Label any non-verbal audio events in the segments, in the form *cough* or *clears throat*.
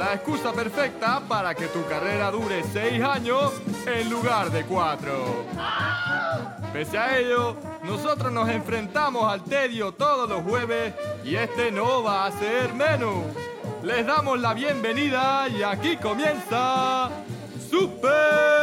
la excusa perfecta para que tu carrera dure seis años en lugar de cuatro. Pese a ello, nosotros nos enfrentamos al tedio todos los jueves y este no va a ser menos. Les damos la bienvenida y aquí comienza Super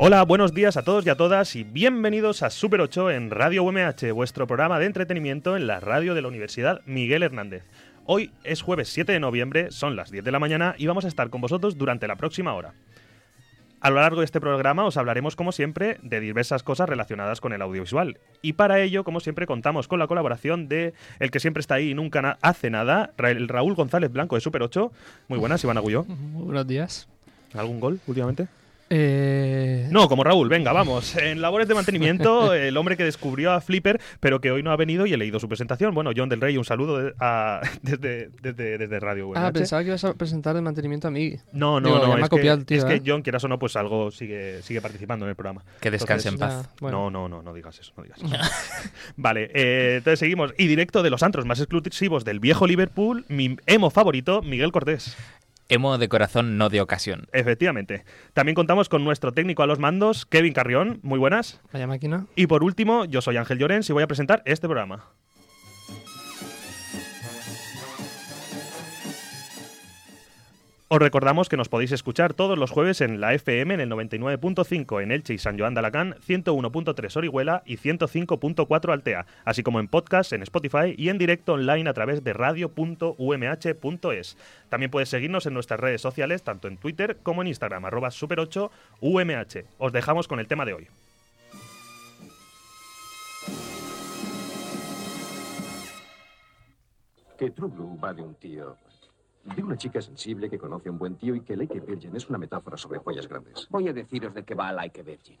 Hola, buenos días a todos y a todas y bienvenidos a Super 8 en Radio UMH, vuestro programa de entretenimiento en la radio de la Universidad Miguel Hernández. Hoy es jueves 7 de noviembre, son las 10 de la mañana y vamos a estar con vosotros durante la próxima hora. A lo largo de este programa os hablaremos, como siempre, de diversas cosas relacionadas con el audiovisual. Y para ello, como siempre, contamos con la colaboración de el que siempre está ahí y nunca na- hace nada, Ra- el Raúl González Blanco de Super 8. Muy buenas, Iván Agulló. Muy *laughs* buenos días. ¿Algún gol últimamente? Eh, No, como Raúl, venga, vamos. *laughs* En labores de mantenimiento, el hombre que descubrió a Flipper, pero que hoy no ha venido y he leído su presentación. Bueno, John del Rey, un saludo de- a- *laughs* desde, desde, desde Radio Ah, UMH. pensaba que ibas a presentar el mantenimiento a mí. No, no, Digo, no. me Es, copiado que, el tío, es que ¿eh? John, quieras o no, pues algo sigue, sigue participando en el programa. Que descanse Entonces, en paz. Ya, bueno. No, no, no, no digas eso, no digas eso. *laughs* vale, eh, entonces seguimos. Y directo de los antros más exclusivos del viejo Liverpool, mi emo favorito, Miguel Cortés. Emo de corazón, no de ocasión. Efectivamente. También contamos con nuestro técnico a los mandos, Kevin Carrión. Muy buenas. Vaya máquina. Y por último, yo soy Ángel Llorens y voy a presentar este programa. Os recordamos que nos podéis escuchar todos los jueves en la FM en el 99.5 en Elche y San Joan de Alacant, 101.3 Orihuela y 105.4 Altea, así como en podcast en Spotify y en directo online a través de radio.umh.es. También puedes seguirnos en nuestras redes sociales, tanto en Twitter como en Instagram, arroba super8umh. Os dejamos con el tema de hoy. Que va de un tío. De una chica sensible que conoce a un buen tío y que Lake Virgin es una metáfora sobre pollas grandes. Voy a deciros de qué va Like a Virgin.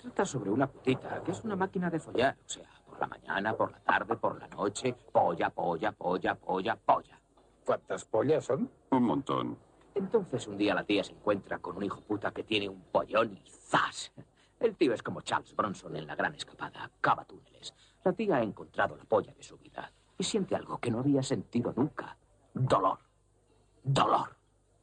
Trata sobre una putita que es una máquina de follar. O sea, por la mañana, por la tarde, por la noche. Polla, polla, polla, polla, polla. ¿Cuántas pollas son? Un montón. Entonces un día la tía se encuentra con un hijo puta que tiene un pollón y ¡zas! El tío es como Charles Bronson en la gran escapada. Cava túneles. La tía ha encontrado la polla de su vida y siente algo que no había sentido nunca. Dolor. Dolor.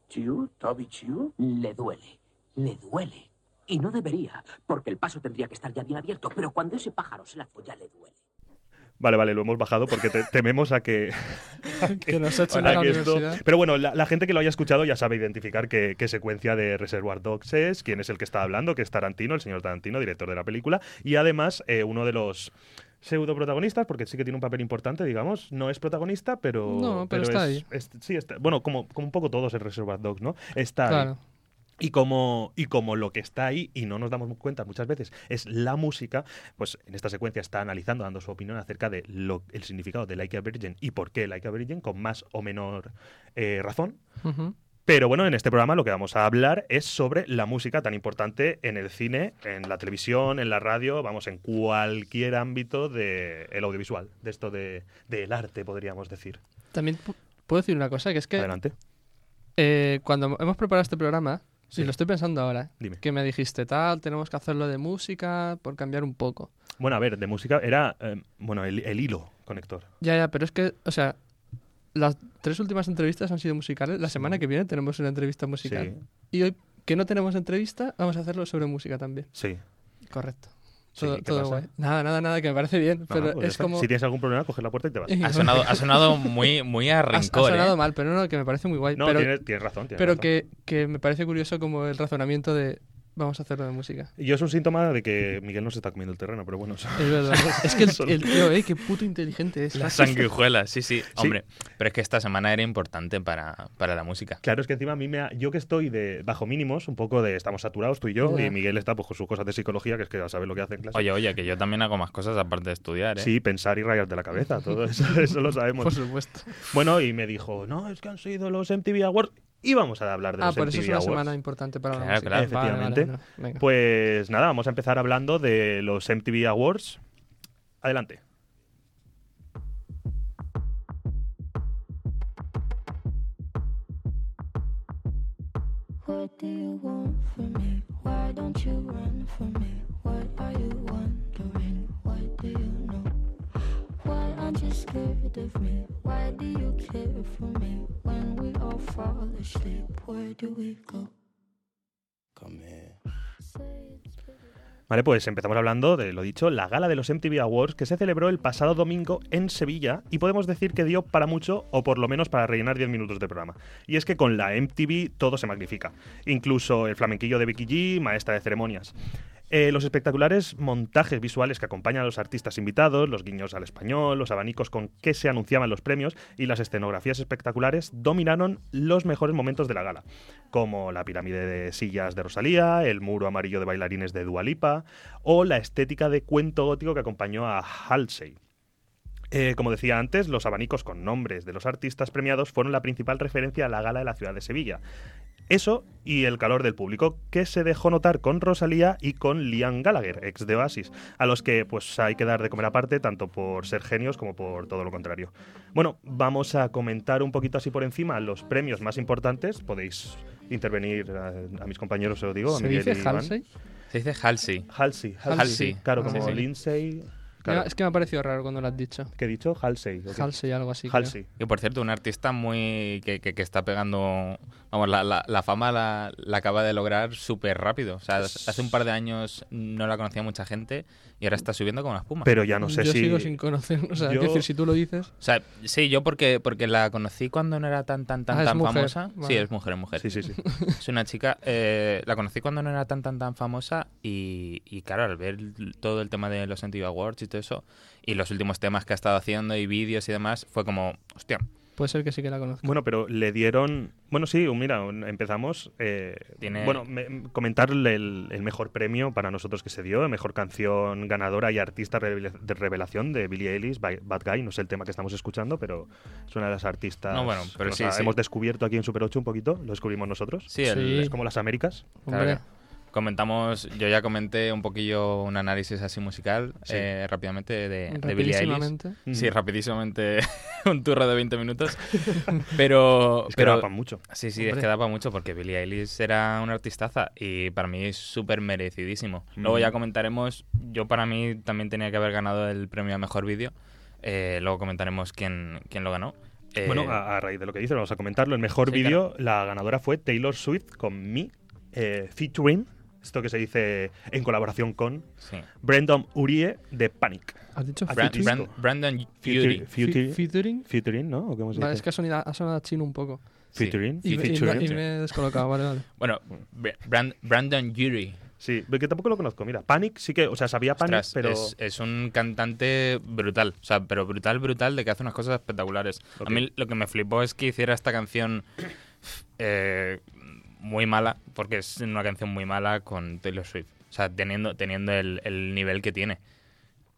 ¿Chiu? ¿Toby Chiu? Le duele, le duele. Y no debería, porque el paso tendría que estar ya bien abierto, pero cuando ese pájaro se la folla le duele. Vale, vale, lo hemos bajado porque te- tememos a que, *laughs* Que nos echen a la que esto-. Pero bueno, la, la gente que lo haya escuchado ya sabe identificar qué, qué secuencia de Reservoir Dogs es, quién es el que está hablando, que es Tarantino, el señor Tarantino, director de la película, y además eh, uno de los pseudo protagonistas, porque sí que tiene un papel importante, digamos, no es protagonista, pero... No, pero está es- ahí. es- sí, está, bueno, como, como un poco todos en Reservoir Dogs, ¿no? Está ahí. Claro. Y como, y como lo que está ahí, y no nos damos cuenta muchas veces, es la música, pues en esta secuencia está analizando, dando su opinión acerca de lo, el significado de Like a Virgin y por qué Like a Virgin, con más o menor eh, razón. Ujú. Pero bueno, en este programa lo que vamos a hablar es sobre la música tan importante en el cine, en la televisión, en la radio, vamos, en cualquier ámbito del audiovisual, de esto de- del arte, podríamos decir. También pu- puedo decir una cosa, que es que Adelante. eh, cuando hemos preparado este programa, Sí. y lo estoy pensando ahora, Dime. que me dijiste, tal, tenemos que hacerlo de música por cambiar un poco. Bueno, a ver, de música era, eh, bueno, el, el hilo conector. Ya, ya, pero es que, o sea, las tres últimas entrevistas han sido musicales. La semana que viene tenemos una entrevista musical. Sí, Y hoy, que no tenemos entrevista, vamos a hacerlo sobre música también. sí. Correcto. Todo, guay. Nada, nada, nada, que me parece bien. No, pero pues es como. Si tienes algún problema, coge la puerta y te vas. *laughs* Ha sonado, ha sonado *laughs* muy, muy a ha, ha rincón, sonado ¿eh? mal, pero no, que me parece muy guay. No, pero tienes, tienes razón. tienes pero razón. que, que me parece curioso como el razonamiento de vamos a hacerlo de música. Y yo es un síntoma de que Miguel no se está comiendo el terreno, pero bueno. Es verdad. *laughs* es que el, el tío, eh, qué puto inteligente es. La sanguijuela, sí, sí. Hombre, pero es que esta semana era importante para, para la música. Claro, es que encima a mí me ha- yo que estoy de bajo mínimos, un poco de estamos saturados tú y yo, y Miguel está pues con sus cosas de psicología, que es que ya sabes lo que hace en clase. Oye, oye, que yo también hago más cosas aparte de estudiar, ¿eh? Sí, pensar y rayar de la cabeza, todo eso, *laughs* eso lo sabemos. Por supuesto. Bueno, y me dijo, no, es que han sido los MTV Awards y vamos a hablar de Ah, los por eso es una Awards. semana importante para la Claro, música. claro. Vale, vale, Efectivamente. no. Pues nada, vamos a empezar hablando de los MTV Awards. Adelante. What do you want from me? Why don't you run from me? What are you? Scared of me? Why do you care for me? When we all fall asleep, where do we go? Come here. Vale, pues empezamos hablando de lo dicho, la gala de los MTV Awards que se celebró el pasado domingo en Sevilla y podemos decir que dio para mucho o por lo menos para rellenar 10 minutos de programa. Y es que con la MTV todo se magnifica, incluso el flamenquillo de Becky G, maestra de ceremonias. Eh, los espectaculares montajes visuales que acompañan a los artistas invitados, los guiños al español, los abanicos con que se anunciaban los premios y las escenografías espectaculares dominaron los mejores momentos de la gala, como la pirámide de sillas de Rosalía, el muro amarillo de bailarines de Dualipa o la estética de cuento gótico que acompañó a Halsey. Eh, como decía antes, los abanicos con nombres de los artistas premiados fueron la principal referencia a la gala de la ciudad de Sevilla. Eso y el calor del público, que se dejó notar con Rosalía y con Liam Gallagher, ex de Oasis, a los que pues hay que dar de comer aparte, tanto por ser genios como por todo lo contrario. Bueno, vamos a comentar un poquito así por encima los premios más importantes. Podéis intervenir a, a mis compañeros, os digo, a ¿Se Miguel dice. Halsey? Se dice Halsey. Halsey. Halsey. Claro, Sí, como sí. Lindsay. Claro. Es que me ha parecido raro cuando lo has dicho. ¿Qué he dicho? Halsey. ¿o qué? Halsey, algo así. creo. Halsey. Y por cierto, un artista muy que, que- que está pegando. Vamos, la, la- la fama la, la acaba de lograr súper rápido. O sea, hace un par de años no la conocía mucha gente y ahora está subiendo como una espuma. Pero ya no sé Yo si. sigo sin conocer. O sea, Yo- decir, si tú lo dices. O sea, sí, yo porque, porque la conocí cuando no era tan tan tan Ah, es tan mujer. famosa. Sí, Vale. es mujer, es mujer. Sí, sí, sí. Es una chica. eh, la conocí cuando no era tan tan tan famosa y, y claro, al ver todo el tema de los MTV Awards y todo eso y los últimos temas que ha estado haciendo y vídeos y demás, fue como, hostia, Puede ser que sí que la conozco. Bueno, pero le dieron. Bueno, sí, mira, empezamos. eh, Tiene- Bueno, me- comentarle el, el mejor premio para nosotros que se dio, mejor canción ganadora y artista de revelación de Billie Eilish, By- Bad Guy. No sé el tema que estamos escuchando, pero es una de las artistas No, bueno, que pero nos sí, hemos descubierto aquí en Super 8 un poquito, lo descubrimos nosotros. sí, el- Sí. Es como las Américas. Hombre, Claro, Comentamos, yo ya comenté un poquillo un análisis así musical Sí. eh, rápidamente de, de Billie Eilish. rapidísimamente. Sí, rapidísimamente *laughs* un turro de 20 minutos. *laughs* Pero, Es que pero rapan mucho. sí, sí, es Hombre. que daba mucho porque Billie Eilish era una artistaza y para mí es súper merecidísimo. Luego Mm. ya comentaremos, yo para mí también tenía que haber ganado el premio a mejor vídeo. Eh, luego comentaremos quién, quién lo ganó. Eh, Bueno, a, a raíz de lo que dice, vamos a comentarlo. El mejor Sí, vídeo, la ganadora fue Taylor Swift con Me, eh, featuring, esto que se dice en colaboración con sí. Brendan Urie de Panic. ¿Has dicho Ah, Bran- featuring. Bran- Brandon Featuring, Fury. Featuring? featuring, ¿no? ¿O cómo se Vale, dice? es que ha sonado, ha sonado chino un poco. Sí. Featuring. Y, me- y me, y me he descolocado, vale, vale. *laughs* Bueno, Bra- Bran- Brandon Urie. Sí, que tampoco lo conozco. Mira, Panic sí que, o sea, sabía Panic, Ostras, pero es, es un cantante brutal, o sea, pero brutal, brutal, de que hace unas cosas espectaculares. A mí lo que me flipó es que hiciera esta canción *clears throat* eh, muy mala, porque es una canción muy mala con Taylor Swift. O sea, teniendo, teniendo el, el nivel que tiene.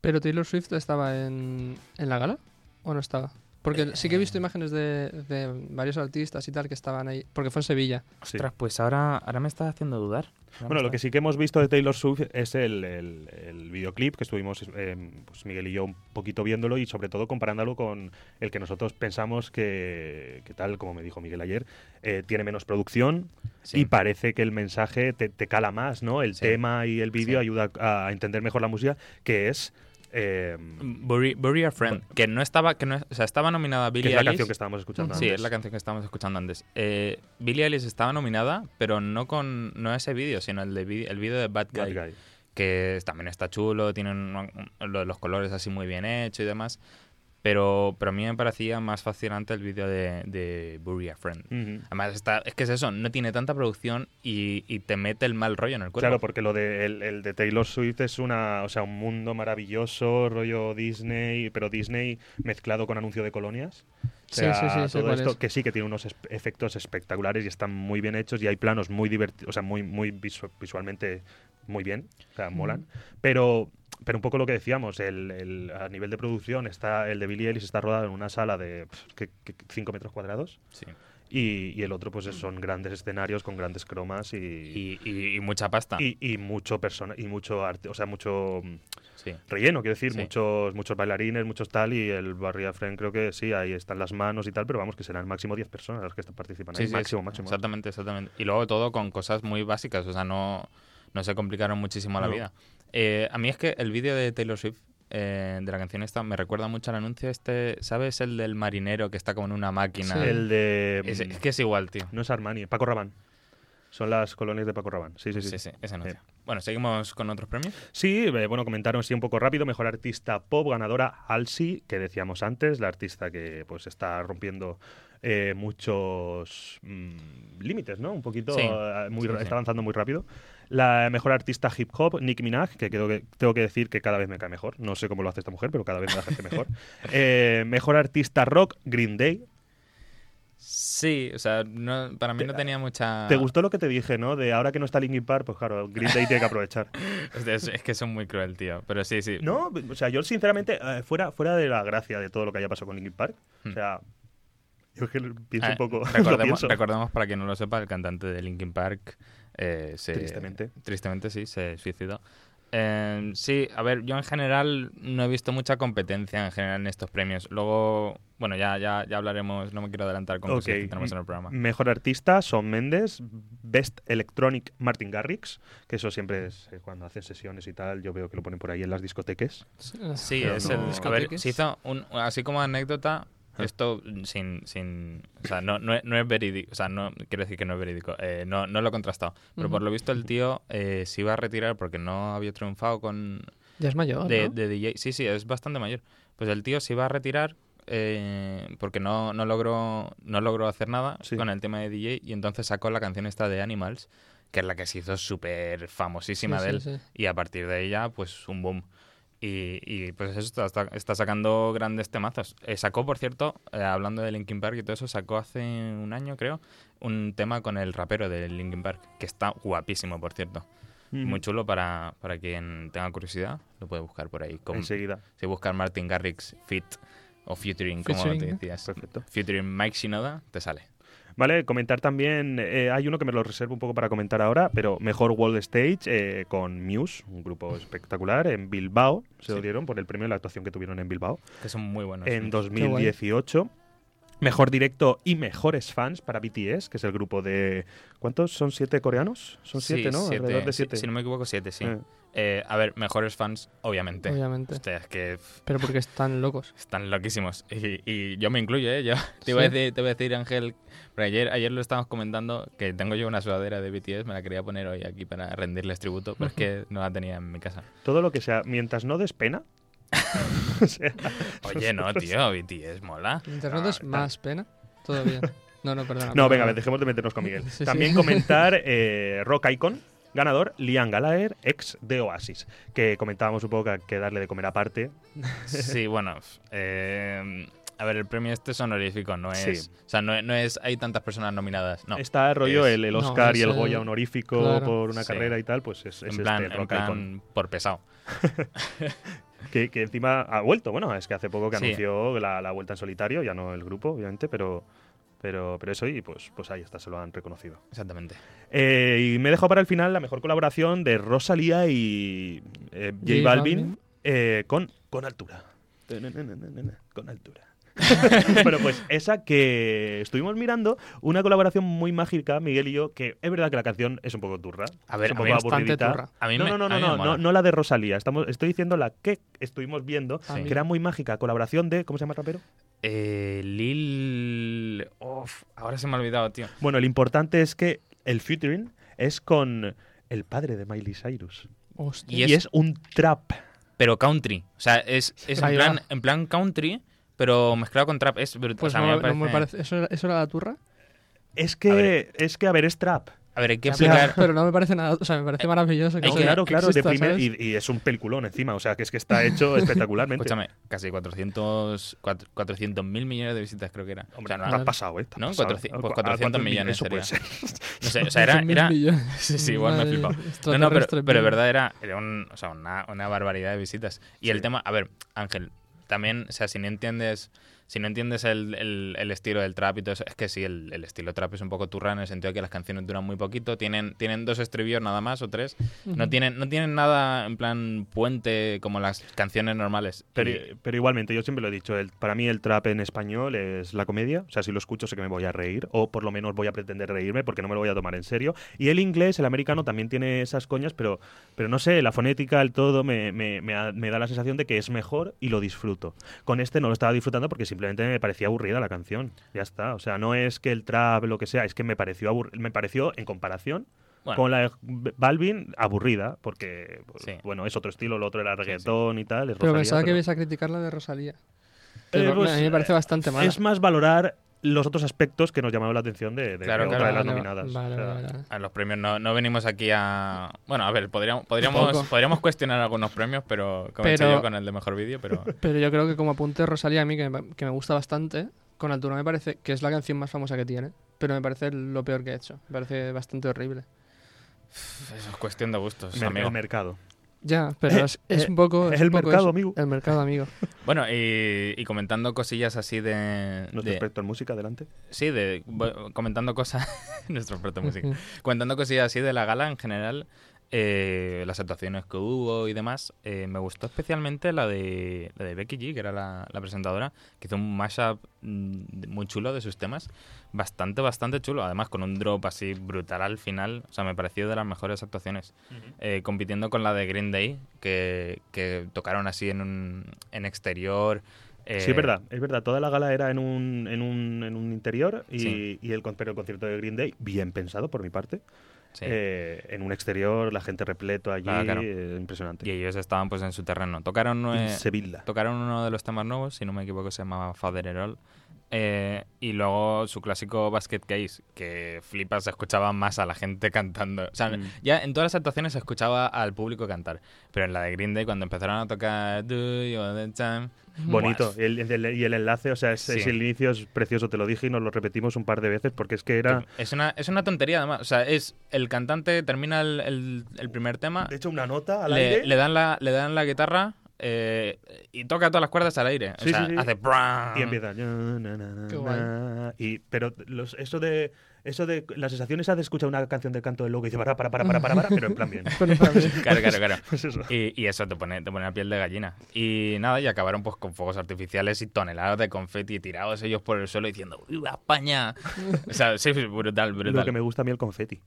¿Pero Taylor Swift estaba en, en la gala? ¿O no estaba? Porque sí que he visto imágenes de, de varios artistas y tal que estaban ahí. Porque fue en Sevilla. sí. Ostras, pues ahora, ahora me estás haciendo dudar. Ahora Bueno, lo que sí que hemos visto de Taylor Swift es el, el- el videoclip que estuvimos, eh, pues Miguel y yo, un poquito viéndolo y sobre todo comparándolo con el que nosotros pensamos que, que tal, como me dijo Miguel ayer, eh, tiene menos producción Sí. y parece que el mensaje te, te cala más, ¿no? El Sí. tema y el vídeo Sí. ayuda a entender mejor la música, que es... eh, Bury, Bury a Friend, que no estaba, que no, o sea, estaba nominada Billie es la Eilish. canción que estábamos escuchando Sí, antes. es la canción que estábamos escuchando antes. Eh, Billie Eilish estaba nominada, pero no con no ese vídeo, sino el de el vídeo de Bad Guy, Bad Guy. que también está chulo, tiene un- un- lo- los colores así muy bien hechos y demás. Pero, pero a mí me parecía más fascinante el vídeo de, de Bury a Friend. Además, está, es que es eso, no tiene tanta producción y, y te mete el mal rollo en el cuerpo. Claro, porque lo de el, el de Taylor Swift es una, o sea, un mundo maravilloso, rollo Disney, pero Disney mezclado con anuncio de colonias. O Sí, sea, sí, sí, todo esto es. que sí que tiene unos efectos espectaculares y están muy bien hechos y hay planos muy divertidos, o sea, muy muy visu- visualmente muy bien, o sea, molan, pero pero un poco lo que decíamos, el, el- a nivel de producción está el de Billy Ellis está rodado en una sala de 5 metros cuadrados Sí. y, y el otro pues son grandes escenarios con grandes cromas y, Y, y- y mucha pasta. y, mucho persona y mucho arte, o sea, mucho mm, Sí. relleno, quiero decir, Sí. muchos muchos bailarines, muchos tal y el Barria Friend creo que sí, ahí están las manos y tal, pero vamos que serán máximo 10 personas las que están participando Sí, ahí, sí, máximo, máximo. Exactamente, exactamente. Y luego todo con cosas muy básicas, o sea, no, no se complicaron muchísimo la vida. Eh, a mí es que el vídeo de Taylor Swift, eh, de la canción esta, me recuerda mucho al anuncio este, ¿sabes? El del marinero que está como en una máquina. Sí. El de Es, mm, es que es igual, tío. no es Armani, Paco Rabanne. Son las colonias de Paco Rabanne. Sí, sí, sí. Sí, sí, ese anuncio. Bueno, seguimos con otros premios. Sí, eh, bueno, comentaron sí un poco rápido. Mejor artista pop, ganadora Halsey, que decíamos antes, la artista que pues está rompiendo eh, muchos mm, límites, ¿no? Un poquito, Sí. eh, muy, Sí, está avanzando muy rápido. La mejor artista hip hop, Nicki Minaj, que, tengo que decir que cada vez me cae mejor. No sé cómo lo hace esta mujer, pero cada vez me hace mejor. *laughs* Eh, mejor artista rock, Green Day. Sí, o sea, no- para mí no tenía mucha... ¿Te gustó lo que te dije, no? De ahora que no está Linkin Park, pues claro, Green Day tiene que aprovechar. *laughs* Es, es que son muy cruel, tío. Pero sí, sí. No, o sea, yo sinceramente, eh, fuera, fuera de la gracia de todo lo que haya pasado con Linkin Park, o Hmm. sea, yo es que pienso Ah, un poco. *laughs* recordemos, para quien no lo sepa, el cantante de Linkin Park eh, se- Tristemente. Tristemente, sí, se suicidó. Eh, sí, a ver, yo en general no he visto mucha competencia en general en estos premios. Luego, bueno, ya, ya, ya hablaremos, no me quiero adelantar con cosas que tenemos en el programa. Mejor artista, Son Mendes. Best Electronic, Martin Garrix. Que eso siempre es eh, cuando hacen sesiones y tal. Yo veo que lo ponen por ahí en las discotecas. Sí, Pero es no- el. A ver, se hizo un, así como anécdota. Esto sin, sin. O sea, no, no, es- no es verídico. O sea, no quiero decir que no es verídico. eh, no, no lo he contrastado. Pero por lo visto, el tío eh, se iba a retirar porque no había triunfado con. Ya es mayor, de, ¿no? de DJ. Sí, sí, es bastante mayor. Pues el tío se iba a retirar eh, porque no, no, logró, no logró hacer nada Sí. con el tema de DJ y entonces sacó la canción esta de Animals, que es la que se hizo súper famosísima Sí, de él. sí. Y a partir de ella, pues un boom. Y, y, pues eso está, está, sacando grandes temazos. Eh, sacó, por cierto, eh, hablando de Linkin Park y todo eso, sacó hace un año, creo, un tema con el rapero de Linkin Park, que está guapísimo, por cierto. Muy chulo para, para quien tenga curiosidad, lo puede buscar por ahí. Con, Enseguida. si buscas Martin Garrix Fit o Featuring, como te decías. Perfecto. Featuring Mike Shinoda, te sale. Vale, comentar también. eh, hay uno que me lo reservo un poco para comentar ahora, pero mejor World Stage eh, con Muse, un grupo espectacular, en Bilbao. Se lo dieron por el premio de la actuación que tuvieron en Bilbao. Que son muy buenos. en muchos. 2018. Mejor directo y mejores fans para BTS, que es el grupo de. ¿Cuántos? ¿Son siete coreanos? Son Sí, siete, ¿no? siete, Alrededor de si- siete. Si, no me equivoco, siete, sí. Eh. Eh, a ver, mejores fans, obviamente. Obviamente. Hostia, es que Pero porque *laughs* están locos. están loquísimos. Y, y yo me incluyo, ¿eh? Yo *laughs* te, iba a Sí. decir, te voy a decir, Ángel, pero ayer, ayer lo estábamos comentando, que tengo yo una sudadera de BTS, me la quería poner hoy aquí para rendirles tributo, pero es que no la tenía en mi casa. Todo lo que sea, mientras no des pena. *laughs* o sea, Oye, no, tío, BTS mola. Mientras No, no des está- más pena, todo bien. No, no, perdona. no, venga, dejemos de meternos con Miguel. Sí, sí. También comentar eh, Rock Icon, ganador, Liam Gallagher, ex de Oasis, que comentábamos un poco que hay que darle de comer aparte. Sí, *laughs* bueno, eh, a ver, el premio este es honorífico, no Sí. es... O sea, no, no es... Hay tantas personas nominadas, no. Está rollo es- el, el no, Oscar y es el el- Goya honorífico claro. por una Sí. carrera y tal, pues es, es en plan, este en plan por pesado. *laughs* Que, que encima ha vuelto, bueno, es que hace poco que Sí. anunció la, la vuelta en solitario, ya no el grupo, obviamente, pero, pero, pero eso y pues, pues ahí está, se lo han reconocido. Exactamente. Eh, y me he dejado para el final la mejor colaboración de Rosalía y eh, J, J Balvin, eh, con, con altura. Con altura. *laughs* bueno, pues esa que estuvimos mirando, una colaboración muy mágica, Miguel y yo, que es verdad que la canción es un poco turra. A ver, es un a poco aburridita. turra. A mí no, no, no, no, no, no, no la de Rosalía. Estamos, estoy diciendo la que estuvimos viendo, Sí. que era muy mágica, colaboración de, ¿cómo se llama el rapero? Eh, Lil... Uf, ahora se me ha olvidado, tío. Bueno, lo importante es que el featuring es con el padre de Miley Cyrus. Hostia. Y Y es un trap. pero country. O sea, es, es en, plan, va. en plan country, pero mezclado con trap. Es brutal. Pues o sea, a no, mí me no me parece- parece. ¿Eso era, ¿Eso era la turra? Es que, es que, a ver, es trap. A ver, hay que explicar. Pero no me parece nada. O sea, me parece maravilloso. Que No, que- claro, claro, de primer, y, y es un peliculón encima, o sea, que es que está hecho *laughs* espectacularmente. Escúchame, casi 400 cuatro- 400 mil millones de visitas creo que era. Hombre, O sea, te no, has pasado, ¿eh? Te has ¿No? pasado. 400 pues ¿A 400 cuántos millones Eso puede ser. no sé, o sea, era... *laughs* 100.000 era millones. *laughs* sí, sí, igual me he flipado. No, no, pero, pero de verdad era, era un- o sea, una, una barbaridad de visitas. Y el tema, a ver, Ángel, también, o sea, si no entiendes, si no entiendes el, el- el estilo del trap y todo eso, es que sí, el, el estilo trap es un poco turra en el sentido de que las canciones duran muy poquito, tienen, tienen dos estribillos nada más o tres, no, tienen, no tienen nada en plan puente como las canciones normales. Pero, Y- pero igualmente, yo siempre lo he dicho, el, para mí el trap en español es la comedia, o sea, si lo escucho sé que me voy a reír, o por lo menos voy a pretender reírme porque no me lo voy a tomar en serio. Y el inglés, el americano, también tiene esas coñas, pero, pero no sé, la fonética, el todo, me, me- me me da la sensación de que es mejor y lo disfruto. Con este no lo estaba disfrutando porque simplemente me parecía aburrida la canción, ya está. O sea, no es que el trap, lo que sea, es que me pareció, abur- me pareció en comparación... Bueno. Con la de Balvin, aburrida, porque, pues, Sí. bueno, es otro estilo, lo otro era reggaetón y tal. es Pero Rosalía, pensaba que ibais a criticar la de Rosalía. Eh, no- pues, a mí me parece bastante mala. Es más valorar los otros aspectos que nos llamaron la atención de, de Claro, otra claro. de las nominadas. vale, O sea, vale, vale. A los premios no, no venimos aquí a... Bueno, a ver, podríamos, podríamos, cuestionar algunos premios, pero como he hecho Pero- yo con el de mejor vídeo, pero... *laughs* Pero yo creo que como apunte Rosalía a mí, que me, que me gusta bastante, con altura me parece que es la canción más famosa que tiene, pero me parece lo peor que ha hecho. Me parece bastante horrible. Eso es cuestión de gustos, mer- amigo. el mercado. Ya, pero Eh, es, es eh, un poco... es el poco mercado, eso. amigo. El mercado, amigo. *laughs* Bueno, y, y comentando cosillas así de... Nuestro de- experto en música, adelante. sí, de comentando cosas... *laughs* nuestro experto en música. comentando cosillas así de la gala en general, eh, las actuaciones que hubo y demás, eh, me gustó especialmente la de, la de Becky G, que era la, la presentadora, que hizo un mashup mm, muy chulo de sus temas, bastante, bastante chulo, además con un drop así brutal al final, o sea, me pareció de las mejores actuaciones, Eh, compitiendo con la de Green Day, que, que tocaron así en un en exterior. eh, sí, es verdad, es verdad. Toda la gala era en un, en un, en un interior y, Sí. y el, pero el concierto de Green Day, bien pensado por mi parte. Sí. Eh, en un exterior, la gente repleto allí, Claro, claro. eh, impresionante. Y ellos estaban pues en su terreno. Tocaron... Eh, Sevilla. tocaron uno de los temas nuevos, si no me equivoco se llamaba Father Erol. Eh, y luego su clásico Basket Case, que flipas, se escuchaba más a la gente cantando. O sea, Mm. ya en todas las actuaciones se escuchaba al público cantar. Pero en la de Green Day, cuando empezaron a tocar Do You All the Time. Bonito. buah, El- el- y el enlace, o sea, es, Sí. es- el inicio es precioso, te lo dije y nos lo repetimos un par de veces porque es que era... Es una, es una tontería, además. O sea, es el cantante termina el, el- el primer tema, De hecho, una nota al le, aire. le dan la, le dan la guitarra eh, y toca todas las cuerdas al aire. O Sí, sea, sí, sí. hace. bram. Y empieza. ya, na, na, na, Qué guay. y, pero los, eso de. Eso de la sensación esa de escuchar una canción del canto del loco y dice para, para, para, para, para, para, pero en plan bien. *laughs* Pero Claro, claro, claro. *laughs* Pues eso. Y, y eso te pone, te pone la piel de gallina. Y nada, y acabaron pues con fuegos artificiales y toneladas de confeti tirados ellos por el suelo diciendo ¡Viva España! *laughs* o sea, sí, brutal, brutal. Lo que me gusta a mí el confeti.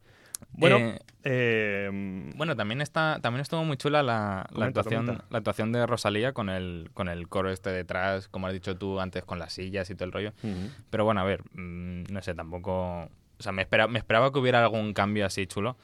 Bueno, Eh, eh, bueno, también está, también estuvo muy chula la, actuación, comenta. la actuación de Rosalía con el, con el coro este detrás, como has dicho tú antes, con las sillas y todo el rollo. Pero bueno, a ver, mm, no sé, tampoco. O sea, me, espera, me esperaba que hubiera algún cambio así chulo.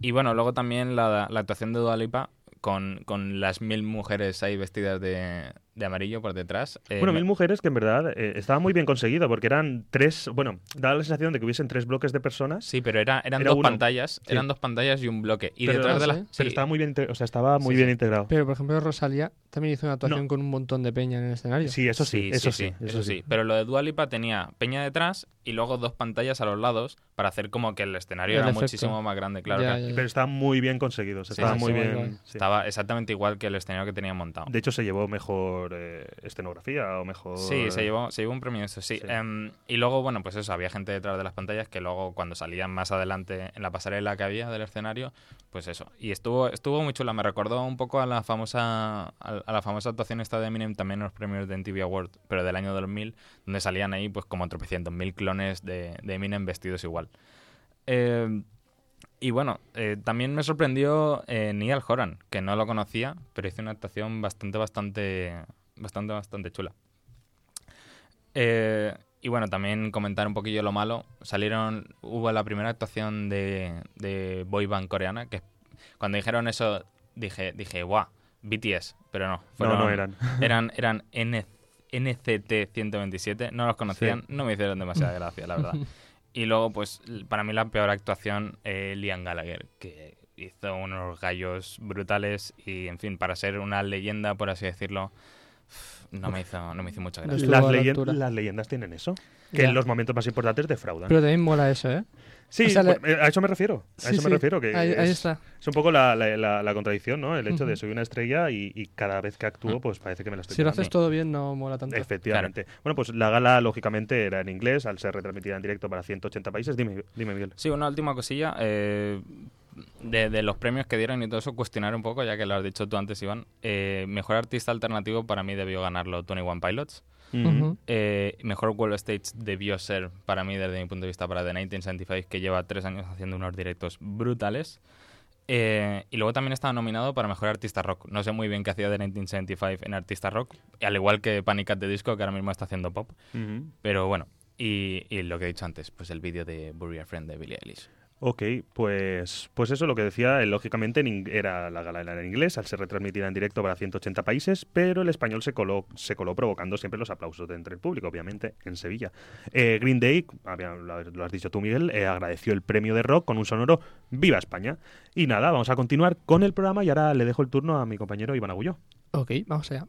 Y bueno, luego también la, la actuación de Dua Lipa con, con las mil mujeres ahí vestidas de, de amarillo por detrás. Eh, Bueno, Mil Mujeres que en verdad eh, estaba muy bien conseguido porque eran tres, bueno, daba la sensación de que hubiesen tres bloques de personas. Sí, pero era, eran Era dos uno. pantallas, Sí. eran dos pantallas y un bloque. Y Pero- detrás de las. sí. Pero estaba muy bien, o sea, estaba muy Sí, bien integrado. Pero, por ejemplo, Rosalía también hizo una actuación No. con un montón de peña en el escenario. Sí, eso sí, eso sí, eso sí. Pero lo de Dualipa tenía peña detrás y luego dos pantallas a los lados para hacer como que el escenario El era efecto. muchísimo más grande, claro. Ya, claro. ya, ya. Pero estaba muy bien conseguido, o sea, Sí, estaba sí, muy sí, bien. Estaba exactamente igual que el escenario que tenía montado. De hecho, se llevó mejor eh, escenografía o mejor. Sí, se llevó, se llevó un premio eso, sí. Sí. Em, y luego, bueno, pues eso, había gente detrás de las pantallas que luego cuando salían más adelante en la pasarela que había del escenario, pues eso. Y estuvo, estuvo muy chula, me recordó un poco a la famosa a, a la famosa actuación esta de Eminem también en los premios de MTV Awards, pero del año 2000, donde salían ahí pues como tropecientos mil clones de, de Eminem vestidos igual. Eh, y bueno, eh, también me sorprendió eh, Niall Horan, que no lo conocía, pero hizo una actuación bastante, bastante, bastante, bastante chula. Eh, y bueno, también comentar un poquillo lo malo. Salieron, hubo la primera actuación de, de boy band coreana, que cuando dijeron eso, dije, dije, guau, BTS, pero no. No, no eran. *laughs* Eran, eran NCT 127, no los conocían, no me hicieron demasiada gracia, la verdad. *laughs* Y luego, pues, para mí la peor actuación, eh, Liam Gallagher, que hizo unos gallos brutales y, en fin, para ser una leyenda, por así decirlo, no me hizo, no me hizo mucha gracia. Las, a la altura. las leyendas tienen eso. Que en los momentos más importantes defraudan. Pero también mola eso, ¿eh? Sí, o sea, le- pues, a eso me refiero. A Sí, eso me sí. refiero. Que Ahí, ahí es, está. es un poco la, la- la- la contradicción, ¿no? El hecho de Ujú. soy una estrella y, y cada vez que actúo, Mm. pues parece que me la estoy Si lo haces todo bien, no mola tanto. Efectivamente. Bueno, pues la gala, lógicamente, era en inglés, al ser retransmitida en directo para 180 países. Dime, dime Miguel. Sí, una última cosilla. eh, de, de los premios que dieron y todo eso, cuestionar un poco, ya que lo has dicho tú antes, Iván. eh, mejor artista alternativo para mí debió ganarlo Tony One Pilots. Eh, mejor World Stage debió ser para mí, desde mi punto de vista, para The 1975, que lleva tres años haciendo unos directos brutales. Eh, y luego también estaba nominado para mejor artista rock. No sé muy bien qué hacía The 1975 en artista rock, al igual que Panic at the Disco, que ahora mismo está haciendo pop. Ujú. Pero bueno, y, y lo que he dicho antes, pues el vídeo de Bury a Friend de Billie Eilish. Ok, pues, pues eso lo que decía, eh, lógicamente era la gala en inglés, al ser retransmitida en directo para 180 países, pero el español se coló, se coló provocando siempre los aplausos de entre el público, obviamente, en Sevilla. Eh, Green Day, lo has dicho tú Miguel, eh, agradeció el premio de rock con un sonoro Viva España. Y nada, vamos a continuar con el programa y ahora le dejo el turno a mi compañero Iván Agullo. Ok, vamos allá.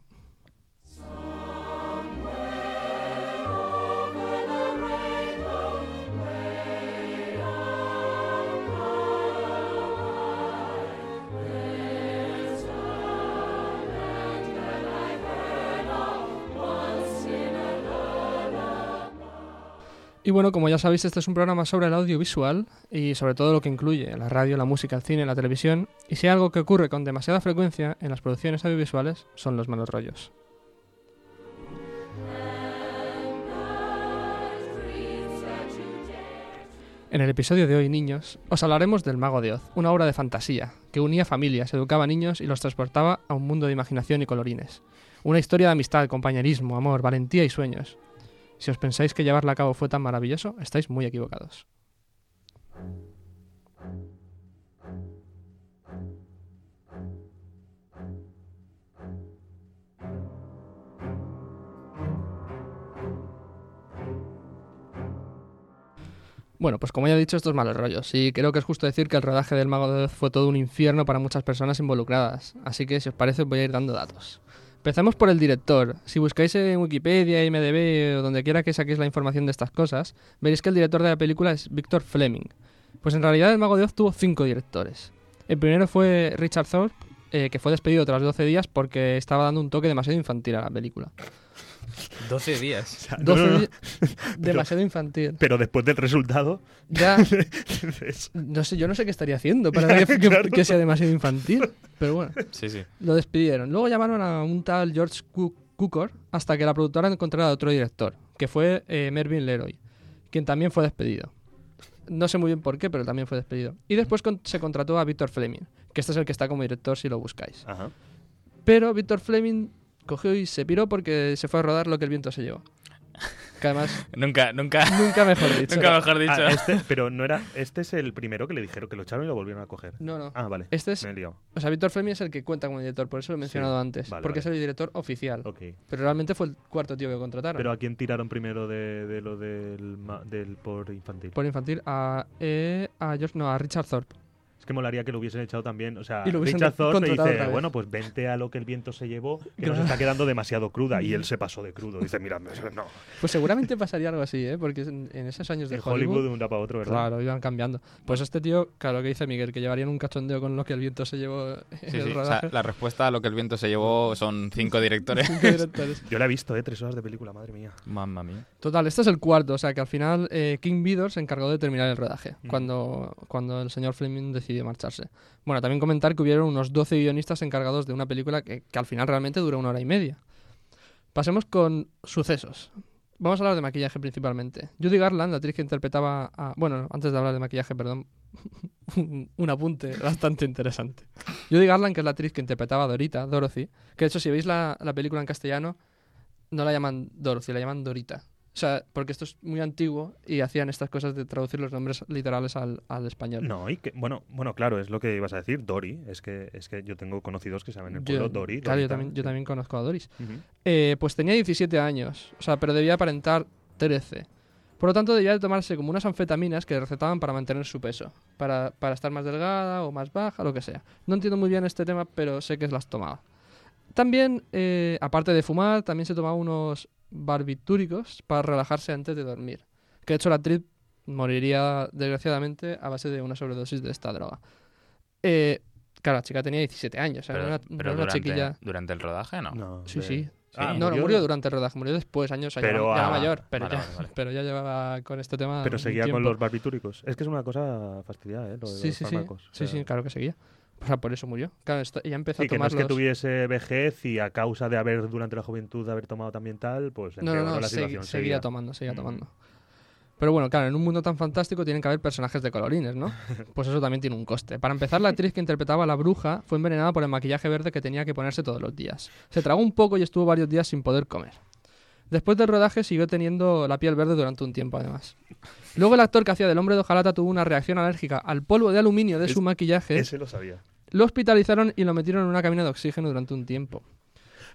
Y bueno, como ya sabéis, este es un programa sobre el audiovisual y sobre todo lo que incluye la radio, la música, el cine, la televisión. Y si hay algo que ocurre con demasiada frecuencia en las producciones audiovisuales, son los malos rollos. En el episodio de hoy, niños, os hablaremos del Mago de Oz, una obra de fantasía que unía familias, educaba niños y los transportaba a un mundo de imaginación y colorines. Una historia de amistad, compañerismo, amor, valentía y sueños. Si os pensáis que llevarla a cabo fue tan maravilloso, estáis muy equivocados. Bueno, pues como ya he dicho, estos malos rollos. Y creo que es justo decir que el rodaje del Mago de Oz fue todo un infierno para muchas personas involucradas. Así que, si os parece, os voy a ir dando datos. Empezamos por el director. Si buscáis en Wikipedia, IMDB o donde quiera que saquéis la información de estas cosas, veréis que el director de la película es Victor Fleming. Pues en realidad el Mago de Oz tuvo cinco directores. El primero fue Richard Thorpe, eh, que fue despedido tras 12 días porque estaba dando un toque demasiado infantil a la película. 12 días. 12 no, no. di- *laughs* demasiado infantil. Pero después del resultado, Ya, *laughs* no sé, yo no sé qué estaría haciendo para que, *laughs* que- Claro. que sea demasiado infantil. Pero bueno, Sí, sí. lo despidieron. Luego llamaron a un tal George Cu- Cukor hasta que la productora encontrara a otro director, que fue eh, Mervyn Leroy, quien también fue despedido. No sé muy bien por qué, pero también fue despedido. Y después con- se contrató a Victor Fleming, que este es el que está como director si lo buscáis. Ajá. Pero Victor Fleming cogió y se piró porque se fue a rodar lo que el viento se llevó. Que además, *laughs* Nunca, nunca, nunca mejor dicho. nunca mejor dicho. Ah, este, pero no era. Este es el primero que le dijeron que lo echaron y lo volvieron a coger. No, no. Ah, vale. Este es Me he liado. O sea, Víctor Fleming es el que cuenta como director, por eso lo he mencionado Sí, antes. vale, porque vale. es el director oficial. Ok. Pero realmente fue el cuarto tío que contrataron. Pero ¿a quién tiraron primero de, de lo del, ma- del por infantil? Por infantil, a, eh, a George, no, a Richard Thorpe. Es que molaría que lo hubiesen echado también. O sea, Y lo hubiesen Richard Thorpe dice, bueno, pues vente a lo que el viento se llevó, que nos está quedando demasiado cruda. Y él *laughs* se pasó de crudo. Dice, mira, no. Pues seguramente pasaría algo así, ¿eh? Porque en, en esos años de En Hollywood, Hollywood de un día para otro, ¿verdad? claro, iban cambiando. Pues este tío, claro, que dice Miguel, que llevarían un cachondeo con lo que el viento se llevó en Sí, el sí. O sea, rodaje. la respuesta a lo que el viento se llevó son cinco directores. Cinco directores. *laughs* Yo la he visto, ¿eh? Tres horas de película, madre mía. Mamma mía. Total, este es el cuarto, o sea que al final eh, King Vidor se encargó de terminar el rodaje, Ujú. cuando, cuando el señor Fleming decidió marcharse. Bueno, también comentar que hubieron unos 12 guionistas encargados de una película que, que al final realmente dura una hora y media. Pasemos con sucesos. Vamos a hablar de maquillaje principalmente. Judy Garland, la actriz que interpretaba a... Bueno, no, antes de hablar de maquillaje, perdón, *laughs* un, un apunte bastante interesante. Judy Garland, que es la actriz que interpretaba a Dorita, Dorothy, que de hecho si veis la, la película en castellano, no la llaman Dorothy, la llaman Dorita. O sea, porque esto es muy antiguo y hacían estas cosas de traducir los nombres literales al, al español. No, y que, bueno, bueno, claro, es lo que ibas a decir, Dory. Es que, es que yo tengo conocidos que saben el Yo- pueblo Dory. Claro, yo también, yo también conozco a Doris. Eh, pues tenía 17 años, o sea, pero debía aparentar 13. Por lo tanto, debía de tomarse como unas anfetaminas que le recetaban para mantener su peso, para, para estar más delgada o más baja, lo que sea. No entiendo muy bien este tema, pero sé que las tomaba. También, eh, aparte de fumar, también se tomaba unos barbitúricos para relajarse antes de dormir. Que de hecho la actriz moriría desgraciadamente a base de una sobredosis de esta droga. Eh, claro, la chica tenía 17 años, o sea, Pero, era una, pero era una durante, chiquilla... durante el rodaje, ¿no. No, Sí, de- sí. Ah, no, no murió- murió durante el rodaje, murió después, años, años Pero ya era a- mayor, pero, Vale, ya, vale, vale. *laughs* pero ya llevaba con este tema. Pero seguía con los barbitúricos. Es que es una cosa fastidiada, ¿eh? Lo de Sí, los sí, sí. fármacos. O Sí, sea, sí, claro que seguía. O sea, por eso murió. Claro, esto- ella empezó Sí, a que no es tomarlos. que tuviese vejez y a causa de haber durante la juventud de haber tomado también tal, pues No, no, no, la segui- situación. seguía tomando, seguía Mm. tomando. Pero bueno, claro, en un mundo tan fantástico tienen que haber personajes de colorines, ¿no? *laughs* Pues eso también tiene un coste. Para empezar, la actriz que interpretaba a la bruja fue envenenada por el maquillaje verde que tenía que ponerse todos los días. Se tragó un poco y estuvo varios días sin poder comer. Después del rodaje siguió teniendo la piel verde durante un tiempo, además. Luego el actor que hacía del hombre de hojalata tuvo una reacción alérgica al polvo de aluminio de Es- su maquillaje. Ese lo sabía. Lo hospitalizaron y lo metieron en una cabina de oxígeno durante un tiempo.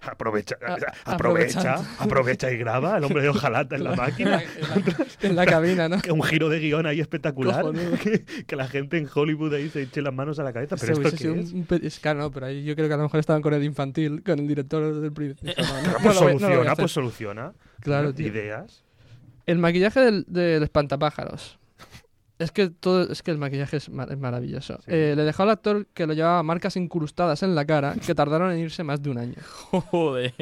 Aprovecha, A- aprovecha, aprovecha y graba el hombre de hojalata en la *laughs* máquina. en la cabina, ¿no? Un giro de guion ahí espectacular. *laughs* Que, que la gente en Hollywood ahí se eche las manos a la cabeza. Pero Se esto qué es? un es claro, no, pero ahí yo creo que a lo mejor estaban con el infantil, con el director del. No, Pero no pues no soluciona, pues soluciona. Claro, tío. Ideas. El maquillaje del, del espantapájaros. Es que todo, es que el maquillaje es, ma- es maravilloso. Sí. Eh, le dejó al actor que lo llevaba marcas incrustadas en la cara que tardaron en irse más de un año. *laughs* Joder.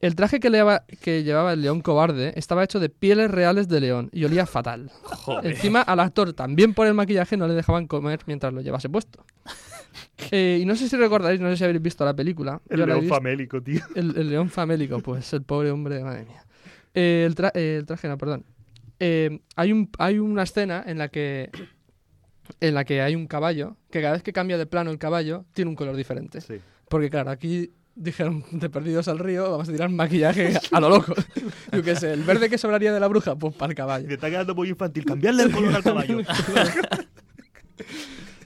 El traje que, llevaba, que llevaba el león cobarde estaba hecho de pieles reales de león y olía fatal. Joder. Encima al actor también por el maquillaje no le dejaban comer mientras lo llevase puesto. *laughs* Eh, y no sé si recordaréis, no sé si habéis visto la película. El Yo león visto. famélico, tío. El, el león famélico, pues el pobre hombre, madre mía. Eh, el, tra- eh, el traje, no, perdón. Eh, hay, un, hay una escena en la que en la que hay un caballo que cada vez que cambia de plano el caballo tiene un color diferente. Sí. Porque claro, aquí dijeron de perdidos al río, vamos a tirar maquillaje a lo loco. *laughs* Yo qué sé, el verde que sobraría de la bruja, pues para el caballo. Me está quedando muy infantil. Cambiarle el color al caballo. *laughs*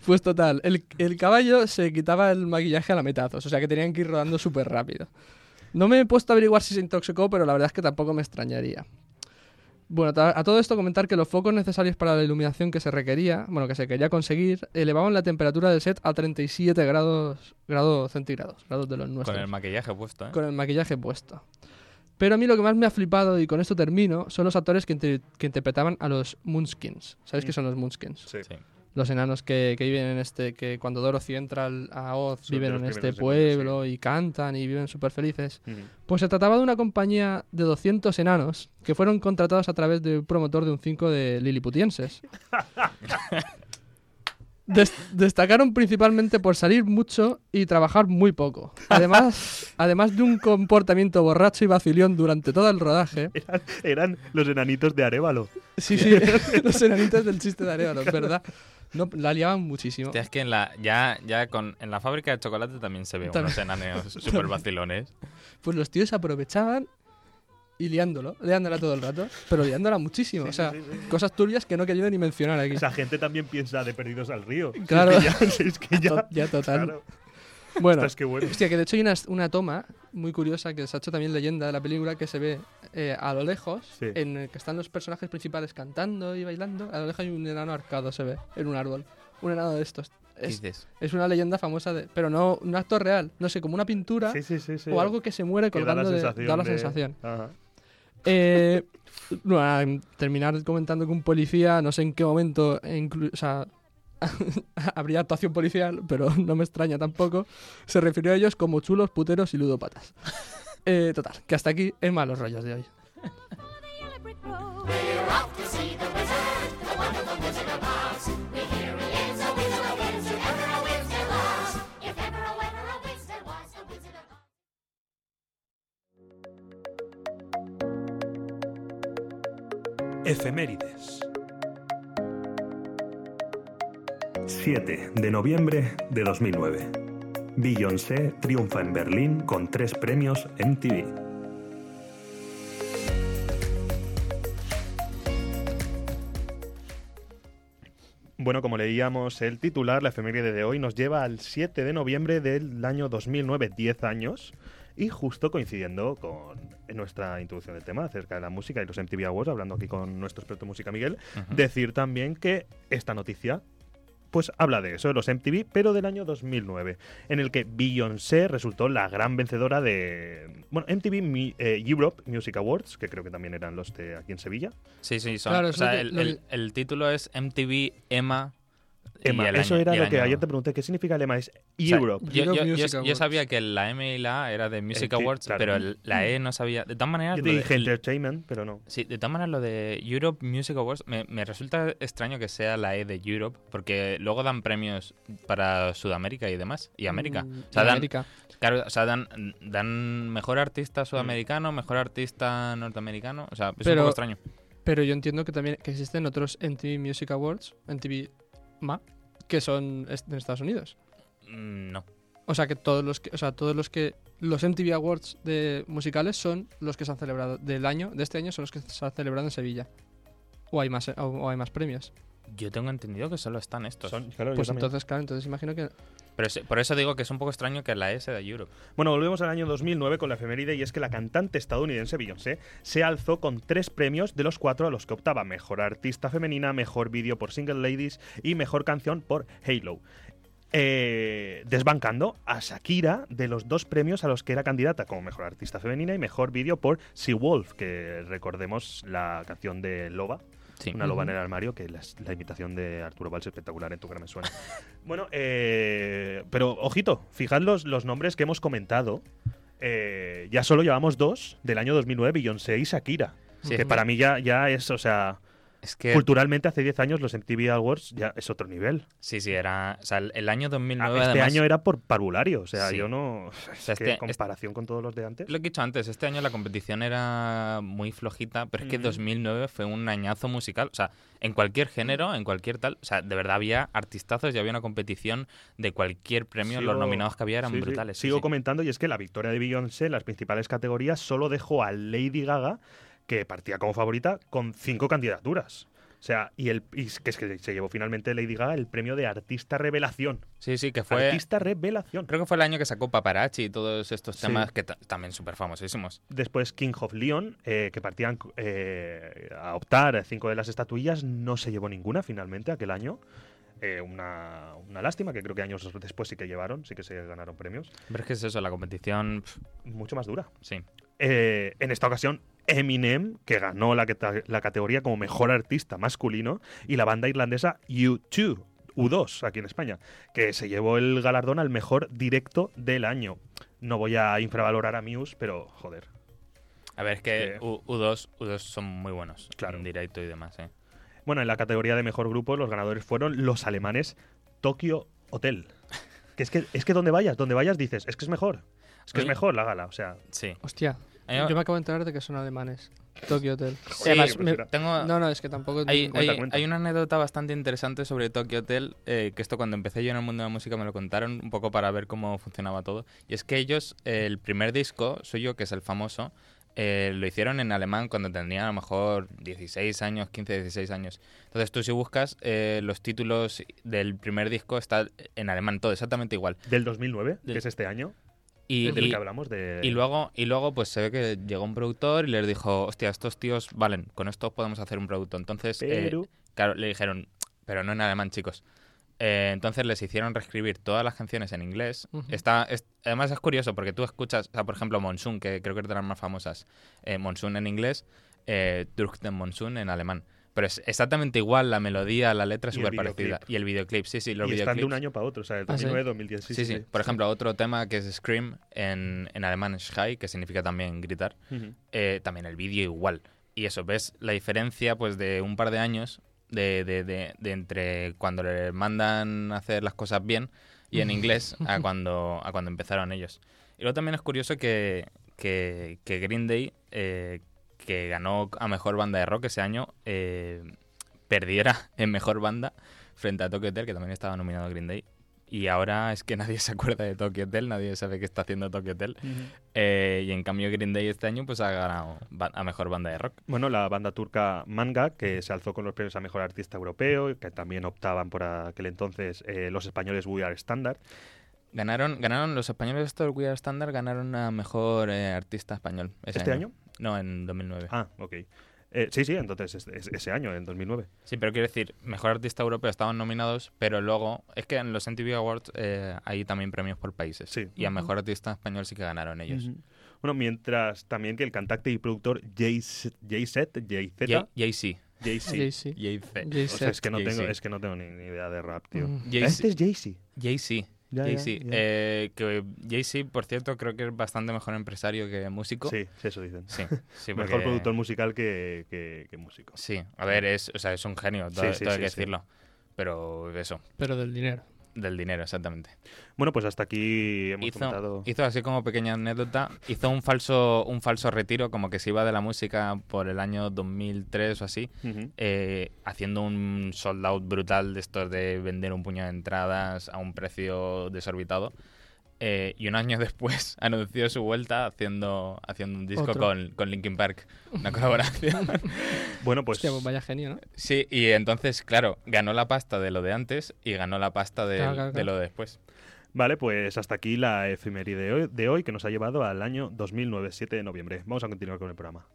Pues total, el, el caballo se quitaba el maquillaje a la metazos, o sea que tenían que ir rodando súper rápido. No me he puesto a averiguar si se intoxicó, pero la verdad es que tampoco me extrañaría. Bueno, a todo esto comentar que los focos necesarios para la iluminación que se requería, bueno, que se quería conseguir, elevaban la temperatura del set a 37 grados, grados centígrados, grados de los nuestros Con el maquillaje puesto, ¿eh? con el maquillaje puesto. Pero a mí lo que más me ha flipado, y con esto termino, son los actores que, inter- que interpretaban a los Moonskins. ¿Sabéis qué son los Moonskins? Sí. Sí. Los enanos que, que viven en este, que cuando Dorothy entra al- a Oz, viven en este pueblo y cantan y viven súper felices. Pues se trataba de una compañía de 200 enanos que fueron contratados a través de un promotor de un 5 de liliputienses. *laughs* Des- destacaron principalmente por salir mucho y trabajar muy poco. Además, *laughs* además de un comportamiento borracho y vacilón durante todo el rodaje. Eran, eran los enanitos de Arevalo. Sí, sí, *laughs* los enanitos del chiste de Arevalo, verdad. No, la liaban muchísimo. Hostia, es que en la, ya, ya con, en la fábrica de chocolate también se ve También. unos enaneos *laughs* super vacilones. Pues los tíos aprovechaban y liándolo, liándola todo el rato, pero liándola muchísimo. o sea, cosas turbias que no quería ni mencionar aquí. Esa gente también piensa de perdidos al río. Claro. Es que ya, *laughs* es que *laughs* ya- To- ya total. claro. *laughs* Bueno, Ostras, qué bueno. hostia, que de hecho hay una, una toma muy curiosa que se ha hecho también leyenda de la película que se ve eh, a lo lejos, Sí. en el que están los personajes principales cantando y bailando. A lo lejos hay un enano arcado, se ve, en un árbol. Un enano de estos. ¿Qué Es, dices? es una leyenda famosa, de, pero no un actor real. No sé, como una pintura Sí, sí, sí, sí. o algo que se muere Que da la colgando de. sensación. Da la de- sensación. Ajá. Eh, *laughs* terminar comentando que un policía, no sé en qué momento, o sea, *laughs* habría actuación policial, pero no me extraña tampoco, se refirió a ellos como chulos, puteros y ludópatas. *laughs* Eh, total, que hasta aquí es malos rollos de hoy. Efemérides. 7 de noviembre de 2009. Beyoncé triunfa en Berlín con tres premios MTV. Bueno, como leíamos el titular, la efeméride de hoy nos lleva al 7 de noviembre del año 2009, 10 años, y justo coincidiendo con nuestra introducción del tema acerca de la música y los MTV Awards, hablando aquí con nuestro experto en música Miguel, decir también que esta noticia pues habla de eso, de los MTV, pero del año 2009, en el que Beyoncé resultó la gran vencedora de bueno, MTV Mi- eh, Europe Music Awards, que creo que también eran los de aquí en Sevilla. Sí, sí, son, Claro, o sea, el, el- el título es MTV Emma. El eso año- era y el lo que año- ayer te pregunté, ¿qué significa el lema? Es o sea, Europe. yo, Europe yo- yo- Music yo Awards. sabía que la M y la A era de Music Awards, claro. pero el- la E no sabía. De todas maneras, Yo te de- dije el- entertainment, pero no. Sí, de todas maneras lo de Europe Music Awards me, me resulta extraño que sea la E de Europe, porque luego dan premios para Sudamérica y demás, y América. Mm, o sea, y dan, América. claro, o sea, dan, dan mejor artista sudamericano, mejor artista norteamericano, o sea, es un Pero- poco extraño. Pero yo entiendo que también que existen otros MTV Music Awards, MTV MA, que son en Estados Unidos. Mm, No. O sea que todos los que, o sea, todos los que los MTV Awards de musicales son los que se han celebrado del año, de este año son los que se han celebrado en Sevilla. O hay más o, o hay más premios. Yo tengo entendido que solo están estos. Son- claro, yo Pues entonces, claro, entonces imagino que Pero por eso digo que es un poco extraño que la E sea de Europe. Bueno, volvemos al año 2009 con la efeméride y es que la cantante estadounidense Beyoncé se alzó con tres premios de los cuatro a los que optaba Mejor Artista Femenina, Mejor Vídeo por Single Ladies y Mejor Canción por Halo. Eh, desbancando a Shakira de los dos premios a los que era candidata como Mejor Artista Femenina y Mejor Vídeo por Sea Wolf, que recordemos la canción de Loba, Sí. una loba en el armario, que la, la imitación de Arturo Valls espectacular en tu cara me suena. *laughs* bueno, eh, pero ojito, fijad los, los nombres que hemos comentado. Eh, ya solo llevamos dos del año 2009, Beyoncé y Shakira. Sí, que para mí ya, ya es, o sea, Es que culturalmente hace 10 años los MTV Awards ya es otro nivel. sí, sí, era, o sea, el, año 2009 Ah, este además, año era por parvulario, o sea, Sí. yo no... sea, es este- en comparación con todos los de antes... Lo que he dicho antes, este año la competición era muy flojita, pero es que Ujú. 2009 fue un añazo musical. O sea, en cualquier género, en cualquier tal. O sea, de verdad había artistazos y había una competición de cualquier premio. Sigo- Los nominados que había eran Sí, brutales. sí, Sigo comentando y es que la victoria de Beyoncé en las principales categorías solo dejó a Lady Gaga, que partía como favorita, con cinco candidaturas. O sea, y, el, y que es que se llevó finalmente Lady Gaga el premio de Artista Revelación. Sí, sí, que fue. Artista Revelación. Creo que fue el año que sacó Paparazzi y todos estos Sí. temas que ta- también súper famosísimos. Después King of Leon, eh, que partían eh, a optar a cinco de las estatuillas, no se llevó ninguna finalmente aquel año. Eh, una, una lástima, que creo que años después sí que llevaron, sí que se ganaron premios. Pero es que es eso, la competición. Mucho más dura. sí. En esta ocasión, Eminem, que ganó la, categoría como mejor artista masculino, y la banda irlandesa U2, U2, aquí en España, que se llevó el galardón al mejor directo del año. No voy a infravalorar a Muse, pero joder. A ver, es que U- U2, U2 son muy buenos. Claro. En directo y demás, ¿eh? Bueno, en la categoría de mejor grupo, los ganadores fueron los alemanes Tokyo Hotel. *laughs* Que es que, es que donde vayas, donde vayas dices, es que es mejor. Es que es mejor la gala, o sea. Sí. Hostia, yo me acabo de enterar de que son alemanes. Tokyo Hotel. Sí, Además, pues me- era- Tengo, No, no, es que tampoco... Hay, Cuenta, hay- cuenta. hay una anécdota bastante interesante sobre Tokyo Hotel, eh, que esto cuando empecé yo en el mundo de la música me lo contaron un poco para ver cómo funcionaba todo. Y es que ellos, eh, el primer disco suyo, que es el famoso, eh, lo hicieron en alemán cuando tenían a lo mejor 16 años, 15, 16 años. Entonces tú si buscas eh, los títulos del primer disco está en alemán, todo exactamente igual. Del 2009, Del- que es este año, Y, del y- que hablamos, de... y luego, y luego, pues se ve que llegó un productor y les dijo, hostia, estos tíos valen, con esto podemos hacer un producto. Entonces, eh, Pero... Claro, le dijeron, pero no en alemán, chicos. Eh, entonces les hicieron reescribir todas las canciones en inglés. Está, es- además es curioso porque tú escuchas, o sea, por ejemplo, Monsoon, que creo que es de las más famosas. Eh, Monsoon en inglés, eh, Durch den Monsoon en alemán. Pero es exactamente igual la melodía, la letra es Y el súper parecida. videoclip. Y el videoclip, sí, sí, los y están de un videoclips. año para otro, o sea, del Ah, sí. 2009 2010. Sí, Sí, sí, Por ejemplo, otro tema que es Scream en, en alemán Schrei, que significa también gritar. Ujú. eh, también el vídeo igual. Y eso, ves la diferencia pues de un par de años de, de, de, de entre cuando le mandan a hacer las cosas bien y en *laughs* inglés a cuando, a cuando empezaron ellos. Y luego también es curioso que, que, que Green Day, eh, que ganó a Mejor Banda de Rock ese año, eh, perdiera *laughs* en Mejor Banda frente a Tokyo Hotel, que también estaba nominado Green Day. y ahora es que *laughs* nadie se acuerda de Tokyo Hotel, nadie sabe qué está haciendo Tokyo Hotel. Eh, y en cambio Green Day este año pues ha ganado a mejor banda de rock. Bueno, la banda turca Manga, que se alzó con los premios a Mejor Artista Europeo, y que también optaban por aquel entonces eh, los españoles We Are Standard. Ganaron, ganaron los españoles estos We Are Standard ganaron a mejor eh, artista español. ese ¿Este año? No, en 2009. Ah, ok. Eh, sí, sí, entonces es- es- ese año, en 2009. Sí, pero quiero decir, mejor artista europeo estaban nominados, pero luego es que en los MTV Awards eh, hay también premios por países. Sí. Y a mejor artista español sí que ganaron ellos. Bueno, mientras también que el cantante y productor Jay-Z, Jay-Z, Jay- *laughs* Jay-Z. Jay-Z. Jay-Z. O sea, es que no tengo, es que no tengo ni, ni idea de rap, tío. Mm. Este es Jay-Z. Jay-Z. Jay-Z. Eh, que Jay-Z, por cierto, creo que es bastante mejor empresario que músico. Sí, eso dicen. Sí, sí, *laughs* Mejor porque- productor musical que, que- que músico. Sí, a ver, es, o sea, es un genio, todo, Sí, sí, todo hay que sí. decirlo. Pero eso, Pero del dinero. Del dinero, exactamente. Bueno, pues hasta aquí hemos Hizo, comentado. hizo así como pequeña anécdota, hizo un falso, un falso retiro, como que se iba de la música por el año 2003 o así, eh, haciendo un sold out brutal de estos de vender un puño de entradas a un precio desorbitado. Eh, y un año *laughs* después *laughs* anunció su vuelta haciendo, haciendo un disco con, con Linkin Park, una *laughs* colaboración. Bueno, pues Hostia, pues vaya genio, ¿no? sí, y entonces, claro, ganó la pasta de lo de antes y ganó la pasta de, Claro, claro, de claro. lo de después. Vale, pues hasta aquí la efeméride de hoy, de hoy que nos ha llevado al año 2009, 7 de noviembre. Vamos a continuar con el programa.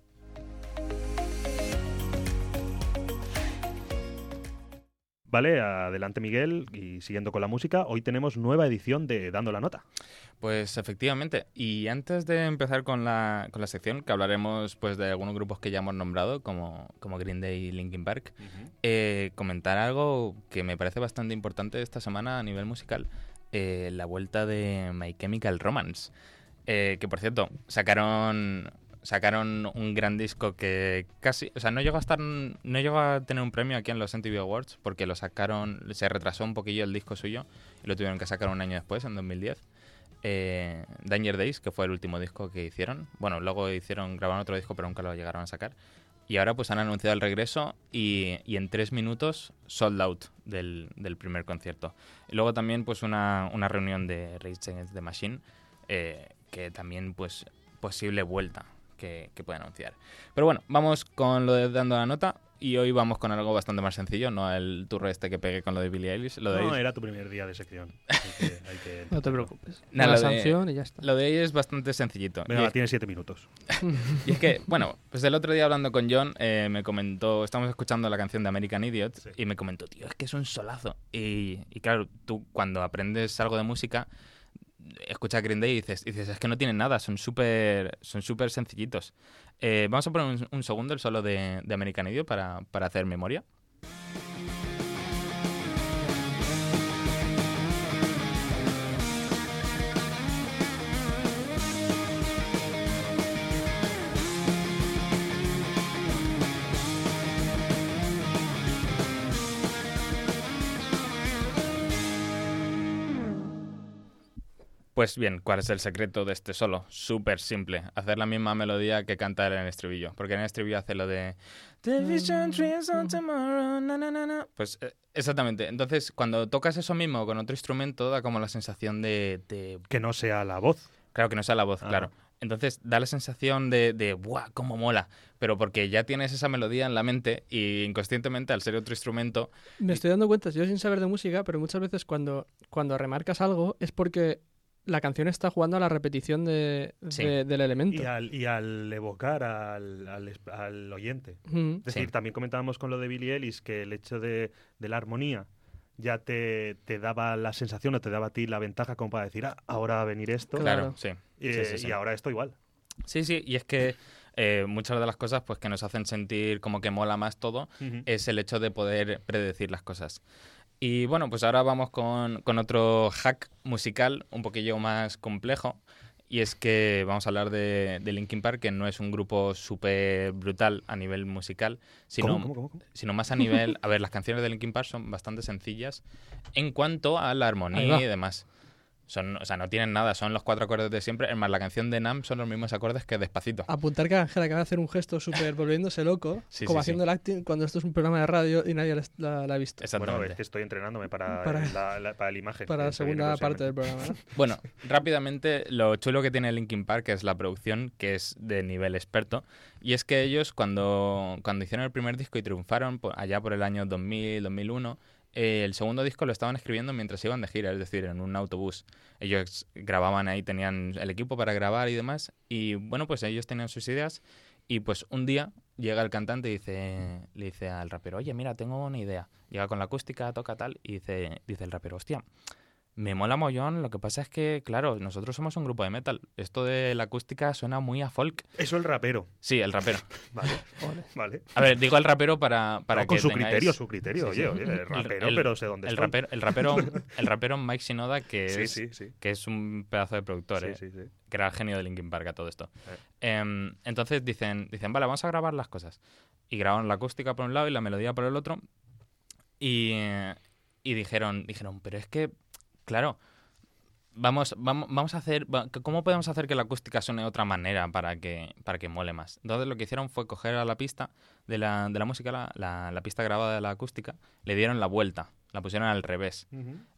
Vale, adelante Miguel y siguiendo con la música, hoy tenemos nueva edición de Dando la Nota. Pues efectivamente. Y antes de empezar con la, con la sección, que hablaremos pues de algunos grupos que ya hemos nombrado, como, como Green Day y Linkin Park, eh, comentar algo que me parece bastante importante esta semana a nivel musical, eh, la vuelta de My Chemical Romance. Eh, que por cierto, sacaron sacaron un gran disco que casi, o sea, no llegó a estar no llegó a tener un premio aquí en los MTV Awards porque lo sacaron, se retrasó un poquillo el disco suyo y lo tuvieron que sacar un año después, en 2010. Eh, Danger Days, que fue el último disco que hicieron. Bueno, luego hicieron, grabaron otro disco, pero nunca lo llegaron a sacar. Y ahora pues han anunciado el regreso y, y en tres minutos sold out del, del primer concierto. Y luego también pues una, una reunión de Rage Against the Machine, eh, que también pues posible vuelta que, que puede anunciar. Pero bueno, vamos con lo de dando la nota y hoy vamos con algo bastante más sencillo, no el turro este que pegué con lo de Billie Eilish. Lo de No, era tu primer día de sección. Hay que- hay que- *laughs* No te preocupes. Nada, Una lo de- sanción y ya está. Lo de ahí es bastante sencillito. Venga, es- tienes siete minutos. *laughs* Y es que, bueno, pues el otro día hablando con John, eh, me comentó, estamos escuchando la canción de American Idiot, Sí. y me comentó, tío, es que es un solazo. Y, y claro, tú cuando aprendes algo de música, escuchas Green Day y dices, dices es que no tienen nada, son súper son súper sencillitos. Eh, vamos a poner un, un segundo el solo de, de American Idiot para, para hacer memoria. Pues bien, ¿cuál es el secreto de este solo? Súper simple. Hacer la misma melodía que canta él en el estribillo. Porque en el estribillo hace lo de... "The vision dreams on tomorrow, na, na, na, na". Pues eh, exactamente. Entonces, cuando tocas eso mismo con otro instrumento, da como la sensación de... de- Que no sea la voz. Claro, que no sea la voz, Ah. claro. Entonces da la sensación de, de ¡buah, cómo mola! Pero porque ya tienes esa melodía en la mente y inconscientemente, al ser otro instrumento, Me estoy dando cuenta, yo sin saber de música, pero muchas veces cuando, cuando remarcas algo es porque la canción está jugando a la repetición de, Sí. de- del elemento. Y al, y al evocar al, al al oyente. Mm. Es decir, Sí. también comentábamos con lo de Billie Ellis que el hecho de, de la armonía ya te, te daba la sensación o te daba a ti la ventaja como para decir, ah, ahora va a venir esto. Claro. claro, sí. Eh, Sí, sí, sí. Y ahora esto igual. Sí, sí, y es que eh, muchas de las cosas pues que nos hacen sentir como que mola más todo es el hecho de poder predecir las cosas. Y bueno, pues ahora vamos con, con otro hack musical un poquillo más complejo. Y es que vamos a hablar de, de Linkin Park, que no es un grupo súper brutal a nivel musical, sino, ¿Cómo, cómo, cómo, cómo? sino más a nivel... A ver, las canciones de Linkin Park son bastante sencillas en cuanto a la armonía y demás. Son, o sea, no tienen nada, son los cuatro acordes de siempre. Es más, la canción de Nam son los mismos acordes que Despacito. Apuntar que Ángel acaba de hacer un gesto súper volviéndose loco, *laughs* Sí, como sí, sí. haciendo el acting cuando esto es un programa de radio y nadie la, la- la ha visto. Exactamente. Bueno, es que estoy entrenándome para, Para- *laughs* la, la- para la imagen. Para la segunda parte del programa. ¿no? *laughs* Bueno, rápidamente, lo chulo que tiene Linkin Park es la producción, que es de nivel experto. Y es que ellos, cuando, cuando hicieron el primer disco y triunfaron allá por el año 2000, 2001, eh, el segundo disco lo estaban escribiendo mientras iban de gira, es decir, en un autobús. Ellos grababan ahí, tenían el equipo para grabar y demás. Y bueno, pues ellos tenían sus ideas. Y pues un día llega el cantante y dice, le dice al rapero, oye, mira, tengo una idea. Llega con la acústica, toca tal, y dice, dice el rapero, hostia, me mola mollón, lo que pasa es que, claro, nosotros somos un grupo de metal. Esto de la acústica suena muy a folk. Eso el rapero. Sí, el rapero. *laughs* Vale. vale. A ver, digo el rapero para, para No, que con su tengáis- criterio, su criterio. Sí, sí. Oye, el rapero, El- pero sé dónde el estoy. rapero, el rapero, *laughs* el rapero Mike Shinoda, que Sí, es, sí, sí. que es un pedazo de productor, Sí, ¿eh? sí, sí. que era el genio de Linkin Park a todo esto. Eh. Em, entonces dicen, dicen, vale, vamos a grabar las cosas. Y grabaron la acústica por un lado y la melodía por el otro. Y, y dijeron, dijeron, pero es que, claro, vamos, vamos, vamos a hacer, ¿cómo podemos hacer que la acústica suene de otra manera para que, para que mole más? Entonces lo que hicieron fue coger a la pista de la, de la música, la, la- la pista grabada de la acústica, le dieron la vuelta, la pusieron al revés.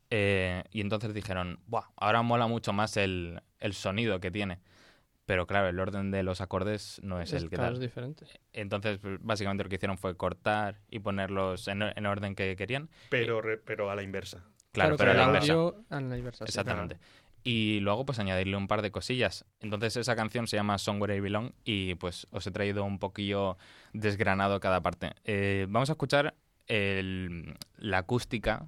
Eh, y entonces dijeron, Buah, ahora mola mucho más el, el sonido que tiene. Pero claro, el orden de los acordes no es, Es, el que claro, tal. es diferente. Entonces, básicamente lo que hicieron fue cortar y ponerlos en, en orden que querían. Pero, re- pero a la inversa. Claro, Claro, pero a la inversa. audio a la inversa. sí. Exactamente. Y luego, pues añadirle un par de cosillas. Entonces, esa canción se llama Somewhere I Belong y pues os he traído un poquillo desgranado cada parte. Eh, vamos a escuchar el- la acústica,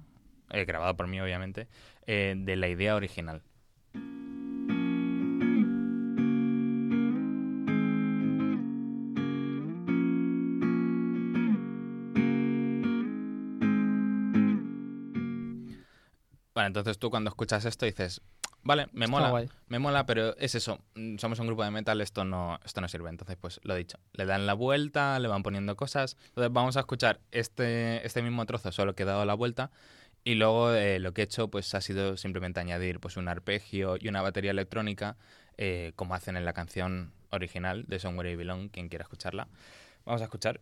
eh, grabada por mí, obviamente, eh, de la idea original. Entonces tú cuando escuchas esto dices, vale, me Está mola, guay. me mola, pero es eso, mm, somos un grupo de metal, esto no, esto no sirve. Entonces, pues lo dicho, le dan la vuelta, le van poniendo cosas. Entonces vamos a escuchar este, este mismo trozo, solo que he dado la vuelta. Y luego eh, lo que he hecho pues ha sido simplemente añadir pues un arpegio y una batería electrónica, eh, como hacen en la canción original de Somewhere I Belong, quien quiera escucharla. Vamos a escuchar.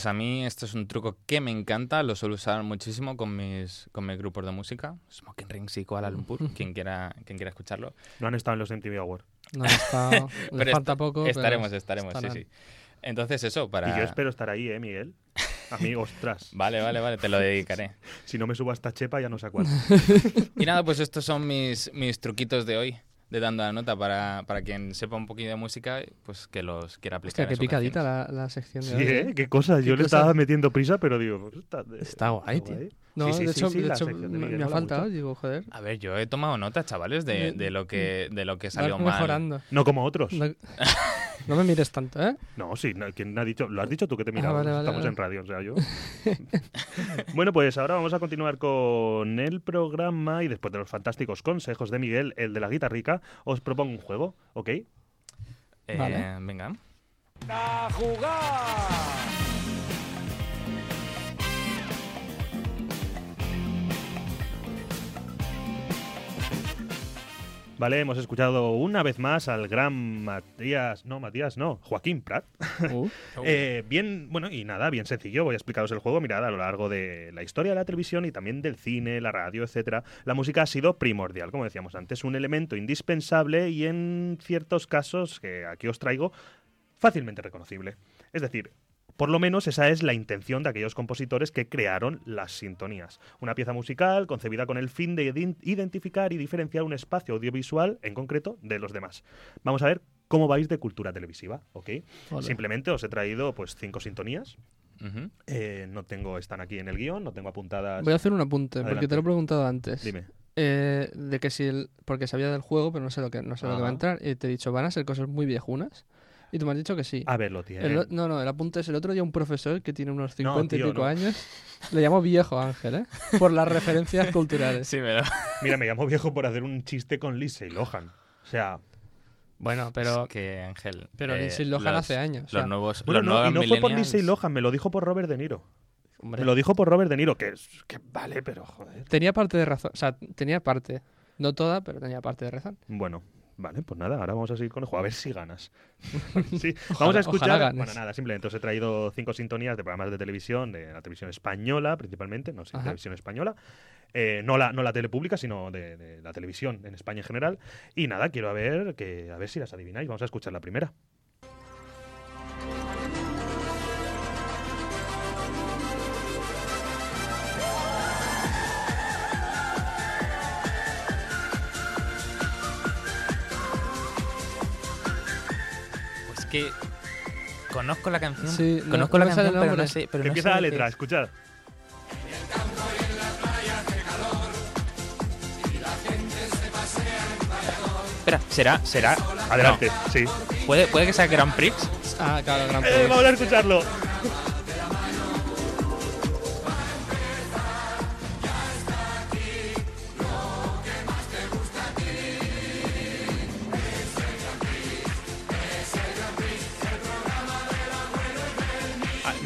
Pues a mí esto es un truco que me encanta, lo suelo usar muchísimo con mis, con mis grupos de música, Smoking Rings y Kuala Lumpur, quien quiera, quien quiera escucharlo. No han estado en los MTV Awards. No, está, *laughs* le Pero falta poco. pero Estaremos, estaremos, sí, sí. Entonces eso, para... Y yo espero estar ahí, ¿eh, Miguel? A mí, ostras. *laughs* Vale, vale, vale, te lo dedicaré. Si no me subo a esta chepa, ya no sé a cuál. *laughs* Y nada, pues estos son mis, mis truquitos de hoy, de dando la nota, para, para quien sepa un poquillo de música, pues que los quiera aplicar. Hostia, qué picadita la, la sección de Sí, hoy. ¿eh? Qué cosas. Yo Qué le estaba metiendo prisa, pero digo... pues Está, Está guay, tío. No, Sí, sí, de hecho, sí, de hecho de me, Miguel me ha faltado. mucho. Digo, joder. A ver, yo he tomado nota, chavales, de, de lo que de lo que salió mal. mejorando. No como otros. No, *laughs* no me mires tanto, ¿eh? No, sí, no, ¿quién ha dicho? Lo has dicho tú que te miraba. Ah, vale, vale, Estamos vale. en radio, o sea, yo. *laughs* bueno, pues ahora vamos a continuar con el programa y después de los fantásticos consejos de Miguel, el de la guitarrica, os propongo un juego, ¿ok? Eh, Vale. Venga. Vale, hemos escuchado una vez más al gran Matías, no, Matías, no, Joaquín Prat. Uh, *laughs* Eh, bien, bueno, y nada, bien sencillo. Voy a explicaros el juego. Mirad, a lo largo de la historia de la televisión y también del cine, la radio, etcétera, la música ha sido primordial, como decíamos antes, un elemento indispensable y en ciertos casos, que aquí os traigo, fácilmente reconocible. Es decir, por lo menos esa es la intención de aquellos compositores que crearon las sintonías. Una pieza musical concebida con el fin de ident- identificar y diferenciar un espacio audiovisual, en concreto, de los demás. Vamos a ver cómo vais de cultura televisiva, ¿ok? Simplemente os he traído pues cinco sintonías. Eh, no tengo, están aquí en el guion, no tengo apuntadas. Voy a hacer un apunte, porque te Adelante. lo he preguntado antes. Dime. Eh, de que si el, porque sabía del juego, pero no sé lo que no sé lo que va a entrar. Y te he dicho, van a ser cosas muy viejunas. Y tú me has dicho que sí. A ver, lo tiene. El no, no, el apunte es el otro día un profesor que tiene unos No, 50 tío, y pico no. años. Le llamo viejo Ángel, ¿eh? Por las referencias *laughs* culturales. Sí, pero... Mira, me llamo viejo por hacer un chiste con Lindsay Lohan. O sea, Bueno, pero, Es que, Ángel... pero eh, Lindsay Lohan los- hace años. o Los sea, nuevos... bueno, los no, y no fue por Lindsay Lohan, me lo dijo por Robert De Niro. hombre, Me lo dijo por Robert De Niro, que, es- que vale, pero joder. tenía parte de razón. O sea, tenía parte. No toda, pero tenía parte de razón. Bueno, vale, pues nada, ahora vamos a seguir con el juego. A ver si ganas. *laughs* sí, Ojalá- vamos a escuchar. Bueno, nada, simplemente os he traído cinco sintonías de programas de televisión, de la televisión española principalmente, no sé, Ajá. televisión española. Eh, no, la, no la tele pública, sino de, de la televisión en España en general. Y nada, quiero a ver, que, a ver si las adivináis. Vamos a escuchar la primera. Que... Conozco la canción, Sí, no- conozco no la canción, el pero no sé... Pero no Empieza sé la letra, es. escuchad. Espera, ¿será? ¿Será? Adelante, sí. No, ¿Puede, ¿Puede que sea Grand Prix? Ah, claro, Gran Eh, Prix. vamos a escucharlo.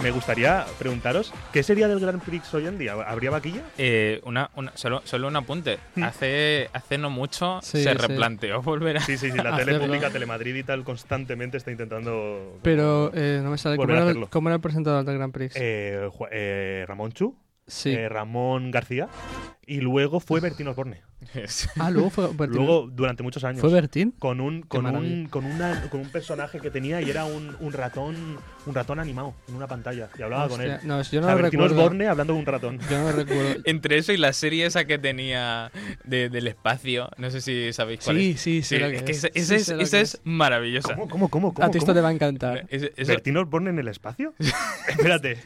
Me gustaría preguntaros, ¿qué sería del Grand Prix hoy en día? ¿Habría vaquilla? Eh, una, una, solo, solo un apunte. Hace, hace no mucho Sí, se sí. replanteó volver a... Sí, sí, sí, la *laughs* tele pública, Telemadrid y tal, constantemente está intentando... Pero eh, no me sale. ¿Cómo era, el, cómo era el presentador del Gran Prix? Eh, eh, Ramón Chu, sí. eh, Ramón García y luego fue Bertín Osborne. *laughs* ah, luego fue Bertín. Luego, durante muchos años. ¿Fue Bertín? con un con un con una con un personaje que tenía y era un, un ratón un ratón animado en una pantalla y hablaba con él. No, yo O no sea, lo Bertín recuerdo. Osborne hablando de un ratón. Yo no lo recuerdo. *laughs* Entre eso y la serie esa que tenía de- del espacio, no sé si sabéis cuál Sí, es. sí, que es que es. Sí, sé es, es maravillosa. ¿Cómo cómo cómo cómo? A ti esto te va a encantar. Eso- ¿Bertín Osborne en el espacio? *laughs* Espérate.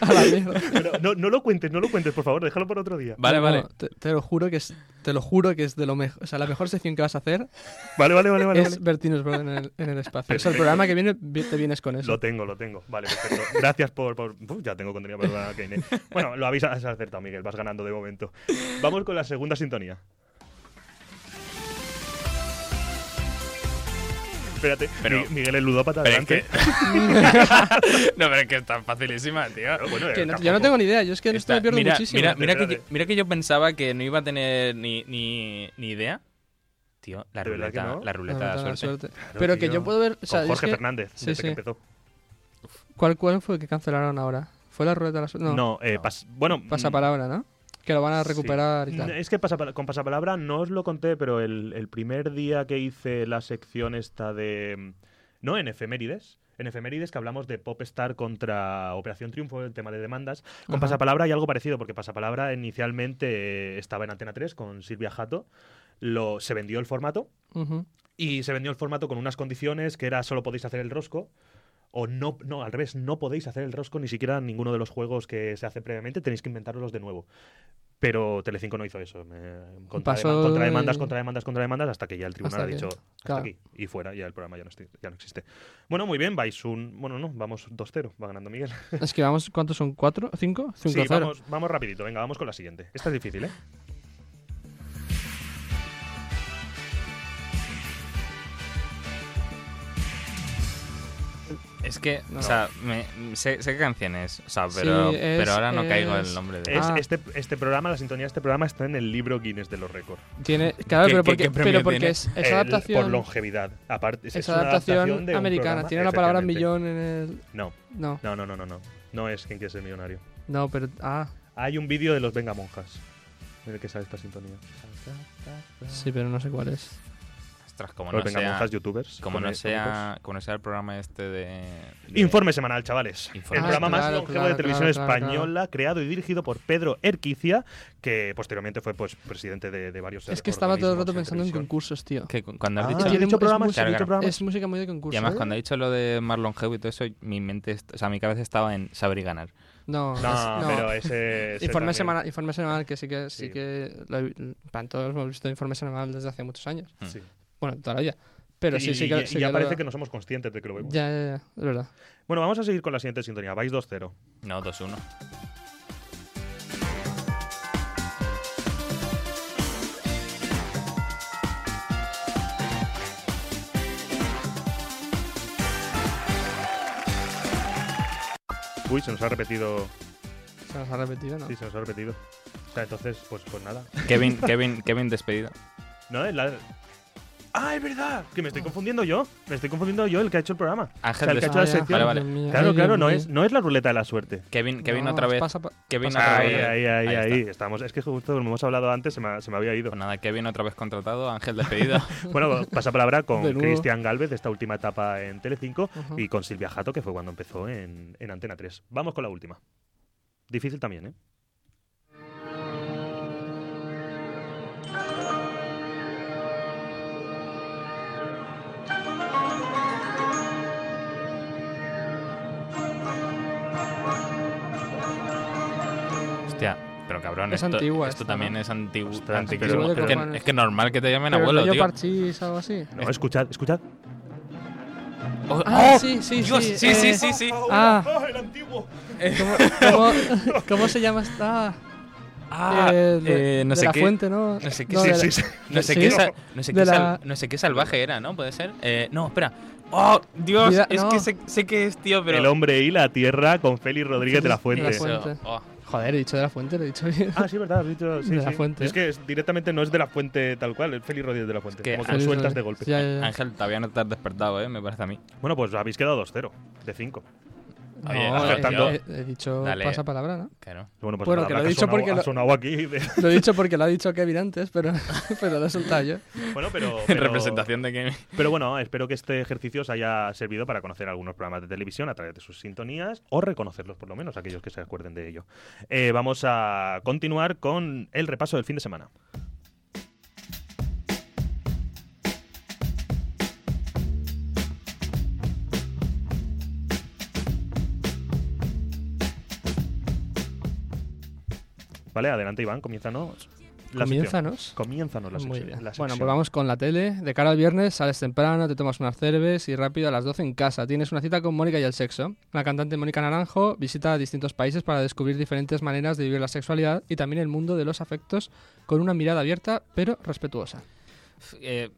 A la mierda. Pero no, no lo cuentes, no lo cuentes, por favor, déjalo por otro día. Vale, No, vale. no, te, te lo juro que es, te lo juro que es de lo mejor. O sea, la mejor sección que vas a hacer Vale, vale, vale, vale. es vale. Osborne en el, en el espacio. O sea, el programa que viene vi- te vienes con eso. Lo tengo, lo tengo. Vale, perfecto. Gracias por... por- Uf, ya tengo contenido para el programa que viene. Bueno, lo habéis acertado, Miguel. Vas ganando de momento. Vamos con la segunda sintonía. Espérate, Pero- Miguel el ludópata, Pero es que... *laughs* *laughs* no, pero es que está facilísima, tío. Bueno, Que eh, no- yo no tengo ni idea. Yo es que Está- me pierdo mira, muchísimo. Mira, mira, que yo, Espérate. mira que yo pensaba que no iba a tener ni, ni, ni idea. Tío, la ¿De verdad que ruleta, no? la ruleta de la suerte. Claro, Pero que yo puedo ver. O sea, Con es Jorge que- Fernández, sí, desde que empezó. ¿cuál, ¿Cuál fue el que cancelaron ahora? ¿Fue la ruleta de la suerte? No, No, eh, pas- bueno... pasapalabra, ¿no? Que lo van a Sí. recuperar y tal. Es que pasapala- con pasapalabra no os lo conté, pero el, el primer día que hice la sección esta de... No, en efemérides. En efemérides que hablamos de Popstar contra Operación Triunfo, el tema de demandas. Con Ajá. Pasapalabra hay algo parecido, porque Pasapalabra inicialmente eh, estaba en Antena 3 con Silvia Jato. Lo, se vendió el formato y se vendió el formato con unas condiciones que era solo podéis hacer el rosco o no, no, al revés, no podéis hacer el rosco ni siquiera en ninguno de los juegos que se hace previamente, tenéis que inventarlos de nuevo. Pero Telecinco no hizo eso. me- contra, Pasó contra demandas, contra demandas, contra demandas, hasta que ya el tribunal ha que- dicho hasta claro. aquí y fuera, ya el programa ya no, ya no existe. Bueno, muy bien, vais un... Bueno, no, vamos 2-0, va ganando Miguel. Es que vamos, ¿cuántos son? ¿Cuatro? ¿Cinco? Sí, Cinco cero. vamos, vamos rapidito, venga, vamos con la siguiente. Esta es difícil, ¿eh? Es que, No. o sea, me, sé, sé qué canción es, o sea, pero, Sí, es- pero ahora no caigo es- el nombre de... Es, Ah. este, este programa, la sintonía de este programa está en el libro Guinness de los récords. Tiene, claro, ¿Qué- pero porque, pero porque es, El- adaptación. Por longevidad. Aparte, es, es, es una adaptación, de americana. programa, Tiene la palabra millón en el. No, No, no, no, no, no, no. No es quien quiere ser millonario. no, pero. Ah, Hay un vídeo de los Venga Monjas en el que sale esta sintonía. sí, pero no sé cuál es. Ostras, como no venga, sea... monjas youtubers. Como no, sea, como no sea el programa este de... de- Informe semanal, chavales. Informe el programa más longevo Claro, de televisión claro, claro, española, creado y dirigido por Pedro Erquicia, que posteriormente fue pues presidente de, de varios Es que estaba todo el rato pensando en concursos, tío. que cu- cuando has Ah, dicho... ¿has Tiene dicho mu- es programas? Es música muy de concurso. Y además, ¿eh? cuando ha dicho lo de Marlon Longevo y todo eso, mi mente, o sea, mi cabeza estaba en saber y ganar. No, No, es- no. pero ese. ese Informe semanal, informe semanal que sí que sí, Sí. que lo he- plan, todos hemos visto informe semanal desde hace muchos años. Sí. Bueno, toda la vida. Pero sí, y, sí que, y sí ya parece que no somos conscientes de que lo vemos. Ya, ya, ya, es verdad. Bueno, vamos a seguir con la siguiente sintonía. Vais 2-0. No, 2-1. Uy, se nos ha repetido. Se nos ha repetido, ¿no? Sí, se nos ha repetido. O sea, entonces, pues, pues nada. Kevin, *laughs* Kevin, Kevin despedido. No, es la. ¡Ah, es verdad! Que me estoy confundiendo yo. Me estoy confundiendo yo, el que ha hecho el programa. Ángel O sea, el que ha hecho la sección. Vale, vale. Claro, claro, no es, no es la ruleta de la suerte. Kevin, Kevin No, otra vez. pasa pa- Kevin pasa otra Ahí, vez. ahí, ahí, Ahí ahí. está. Estamos, es que justo como hemos hablado antes, se me, se me había ido. Pues nada, Kevin otra vez contratado, Ángel despedido. *laughs* Bueno, pasa palabra con. Cristian Galvez de esta última etapa en Telecinco y con Silvia Jato, que fue cuando empezó en, en Antena 3. Vamos con la última. Difícil también, ¿eh? Hostia, pero cabrón, Es esto, antigua esto esta, también ¿no? es antiguo. Pero- es, pero- que, es que normal que te llamen Pero abuelo, tío. parchís, algo así. No, escuchad, escuchad. Oh, Ah, ¡oh! sí, sí, Dios, sí, sí, sí, eh, sí, sí. Ah, el antiguo! ¿cómo, cómo, cómo se llama esta? Ah, Eh, de, eh, no de sé la qué. fuente, ¿no? No sé qué, No, Sí, sí, sí. Sé Sí. qué, qué, sal- la- no sé qué salvaje era, ¿no? ¿Puede ser? Eh, no, espera. ¡Oh, Dios! Vida- es no. que sé, sé que es, tío, pero... El hombre y la tierra con Félix Rodríguez de la Fuente. De la Eso, Fuente. oh. Joder, he dicho de la fuente, lo he dicho bien. Ah, sí, verdad, has dicho. *laughs* Sí, De la. Fuente. Es que es- directamente no es de la fuente tal cual, es Félix Rodríguez de la Fuente. Es que como que sueltas de golpe. Ya, ya, ya. Ángel, todavía no te has despertado, ¿eh? Me parece a mí. Bueno, pues habéis quedado 2-0 de 5. No, Oye, he- acertando. he, he dicho Dale. pasapalabra, ¿no? Claro. Bueno, pues Bueno, nada, que lo he ha dicho sonado- porque ha lo- sonado aquí. de- *laughs* Lo he dicho porque lo ha dicho Kevin antes, pero, *laughs* pero lo he soltado yo. Bueno, pero, En representación de que... Pero bueno, espero que este ejercicio os haya servido para conocer algunos programas de televisión a través de sus sintonías o reconocerlos por lo menos, aquellos que se acuerden de ello. Eh, vamos a continuar con el repaso del fin de semana. Vale, adelante Iván, comienzanos. la sección. Comiénzanos. Comiénzanos la Muy sección. bien. la Bueno, pues vamos con la tele. De cara al viernes, sales temprano, te tomas unas cerves y rápido a las 12 en casa. Tienes una cita con Mónica y el sexo. La cantante Mónica Naranjo visita distintos países para descubrir diferentes maneras de vivir la sexualidad y también el mundo de los afectos con una mirada abierta pero respetuosa. Eh,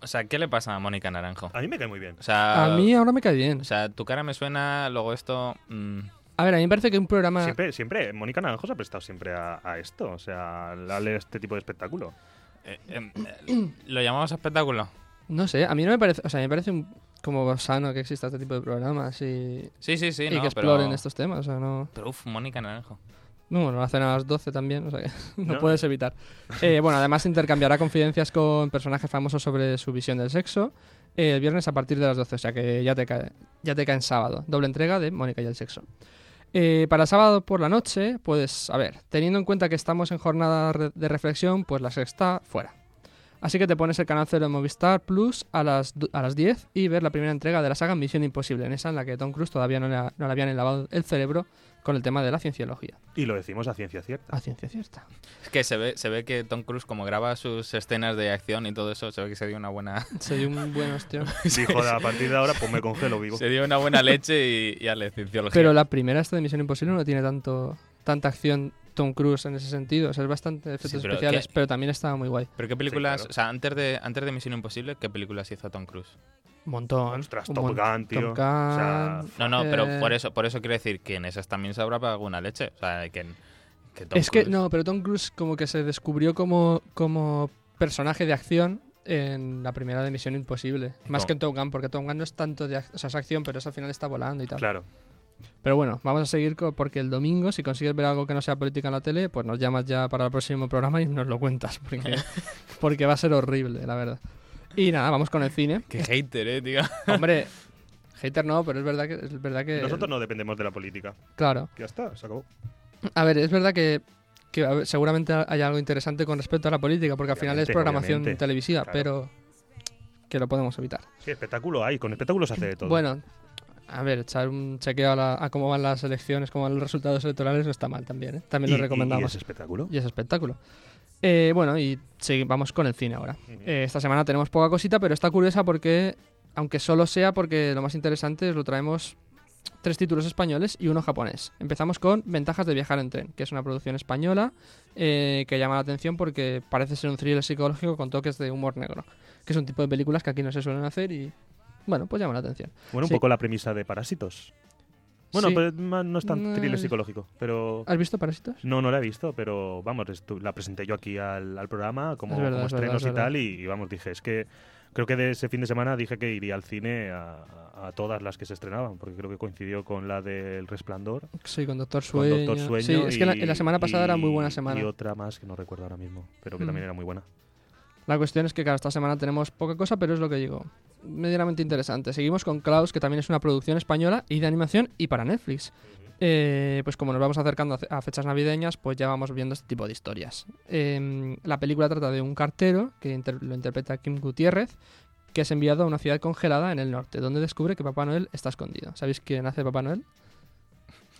o sea, ¿qué le pasa a Mónica Naranjo? A mí me cae muy bien. O sea, A mí ahora me cae bien. o sea, tu cara me suena, luego esto... mm, A ver, a mí me parece que un programa... Siempre, siempre, Mónica Naranjo se ha prestado siempre a, a esto, o sea, a darle este tipo de espectáculo. eh, eh, eh, ¿Lo llamamos espectáculo? No sé, a mí no me parece... O sea, me parece un- como sano que exista este tipo de programas y, Sí, sí, sí, y no, que exploren pero... estos temas. O sea, no... Pero uff, Mónica Naranjo. No, bueno, lo hacen a las 12 también, o sea que *laughs* no, No. puedes evitar. Eh, bueno, además intercambiará confidencias con personajes famosos sobre su visión del sexo eh, el viernes a partir de las 12, o sea que ya te cae, ya te cae en sábado. Doble entrega de Mónica y el sexo. Eh, para sábado por la noche, pues a ver, teniendo en cuenta que estamos en jornada de reflexión, pues la sexta fuera. Así que te pones el canal 0 de Movistar Plus a las, a las 10 y ver la primera entrega de la saga Misión Imposible, en esa en la que Tom Cruise todavía no le, ha- no le habían lavado el cerebro con el tema de la cienciología. Y lo decimos a ciencia cierta. A ciencia cierta. Es que se ve, se ve que Tom Cruise, como graba sus escenas de acción y todo eso, se ve que se dio una buena, *laughs* Se dio un buen ostión. *laughs* Dijo, a partir de ahora, pues me congelo vivo. se dio una buena leche y, y ale, cienciología. Pero la primera esta de Misión Imposible no tiene tanto tanta acción Tom Cruise en ese sentido. O sea, es bastante efectos Sí, pero especiales, que- pero también estaba muy guay. ¿Pero qué películas, claro. o sea, antes de, antes de Misión Imposible, qué películas hizo Tom Cruise? Un montón. Ostras, un Top mon- Gun, tío. Top O sea, Gun, No, no, pero eh, por eso, por eso quiero decir que en esas también se habrá pagado alguna leche. O sea, que, que Tom Es que, no, pero Tom Cruise como que se descubrió como, como personaje de acción en la primera de Misión Imposible. Más No. que en Top Gun, porque Top Gun no es tanto de ac- o sea, es acción, pero eso al final está volando y tal. Claro. Pero bueno, vamos a seguir porque el domingo, si consigues ver algo que no sea política en la tele, pues nos llamas ya para el próximo programa y nos lo cuentas, porque, *laughs* porque va a ser horrible, la verdad. Y nada, vamos con el cine. Qué hater, eh, tío. *laughs* Hombre, hater no, pero es verdad que es verdad que Nosotros no dependemos de la política. Claro. Ya está, se acabó. A ver, es verdad que, que, ver, seguramente hay algo interesante con respecto a la política, porque al final es Obviamente, programación obviamente. televisiva, Claro. pero que lo podemos evitar. Sí, espectáculo hay, con espectáculos se hace de todo. Bueno, a ver, echar un chequeo a, la- a cómo van las elecciones, cómo van los resultados electorales no está mal también, ¿eh? También ¿Y- lo y- recomendamos. ¿Y, es espectáculo? Y es espectáculo. Eh, bueno, y sí, vamos con el cine ahora. Eh, esta semana tenemos poca cosita, pero está curiosa porque, aunque solo sea porque lo más interesante es lo traemos tres títulos españoles y uno japonés. Empezamos con Ventajas de viajar en tren, que es una producción española eh, que llama la atención porque parece ser un thriller psicológico con toques de humor negro, que es un tipo de películas que aquí no se suelen hacer y, bueno, pues llama la atención. Bueno, un Sí. poco la premisa de Parásitos. Bueno, Sí. pero no es tan No, thriller psicológico, pero... ¿Has visto Parásitos? No, no la he visto, pero vamos, la presenté yo aquí al, al programa como, Es verdad, como es verdad, estrenos es y verdad. tal, y, y vamos, dije, es que creo que de ese fin de semana dije que iría al cine a, a todas las que se estrenaban, porque creo que coincidió con la del Resplandor, Sí, con Doctor con Sueño. Doctor Sueño. sí, es que la, y- la semana pasada era muy buena y- semana. Y otra más que no recuerdo ahora mismo, pero que Mm. también era muy buena. La cuestión es que, claro, esta semana tenemos poca cosa, pero es lo que digo. Medianamente interesante. Seguimos con Klaus, que también es una producción española y de animación y para Netflix. Eh, pues como nos vamos acercando a fe- a fechas navideñas, pues ya vamos viendo este tipo de historias. Eh, la película trata de un cartero, que inter- lo interpreta Kim Gutiérrez, que es enviado a una ciudad congelada en el norte, donde descubre que Papá Noel está escondido. ¿Sabéis quién hace Papá Noel?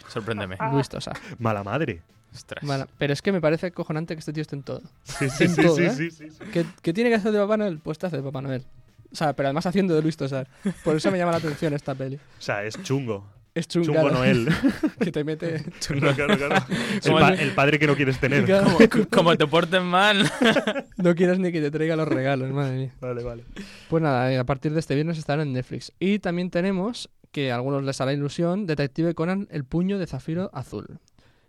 Sorpréndeme. Luis Tosar. Mala madre. Ostras. Pero es que me parece cojonante que este tío esté en todo. Sí, sí, En sí, todo, sí, ¿eh? sí, sí, sí. ¿Qué, qué tiene que hacer de Papá Noel? Pues te hace de Papá Noel. O sea, pero además haciendo de Luis Tosar. Por eso me llama la atención esta peli. O sea, es chungo. Es chungo. Chungo Noel. *laughs* que te mete... *laughs* Claro, claro, claro. El, pa- padre que no quieres tener. *laughs* Claro. Como, como te porten mal. No quieres ni que te traiga los regalos, madre mía. Vale, vale. Pues nada, eh, a partir de este viernes estará en Netflix. Y también tenemos, que a algunos les hará ilusión, Detective Conan, El puño de zafiro azul.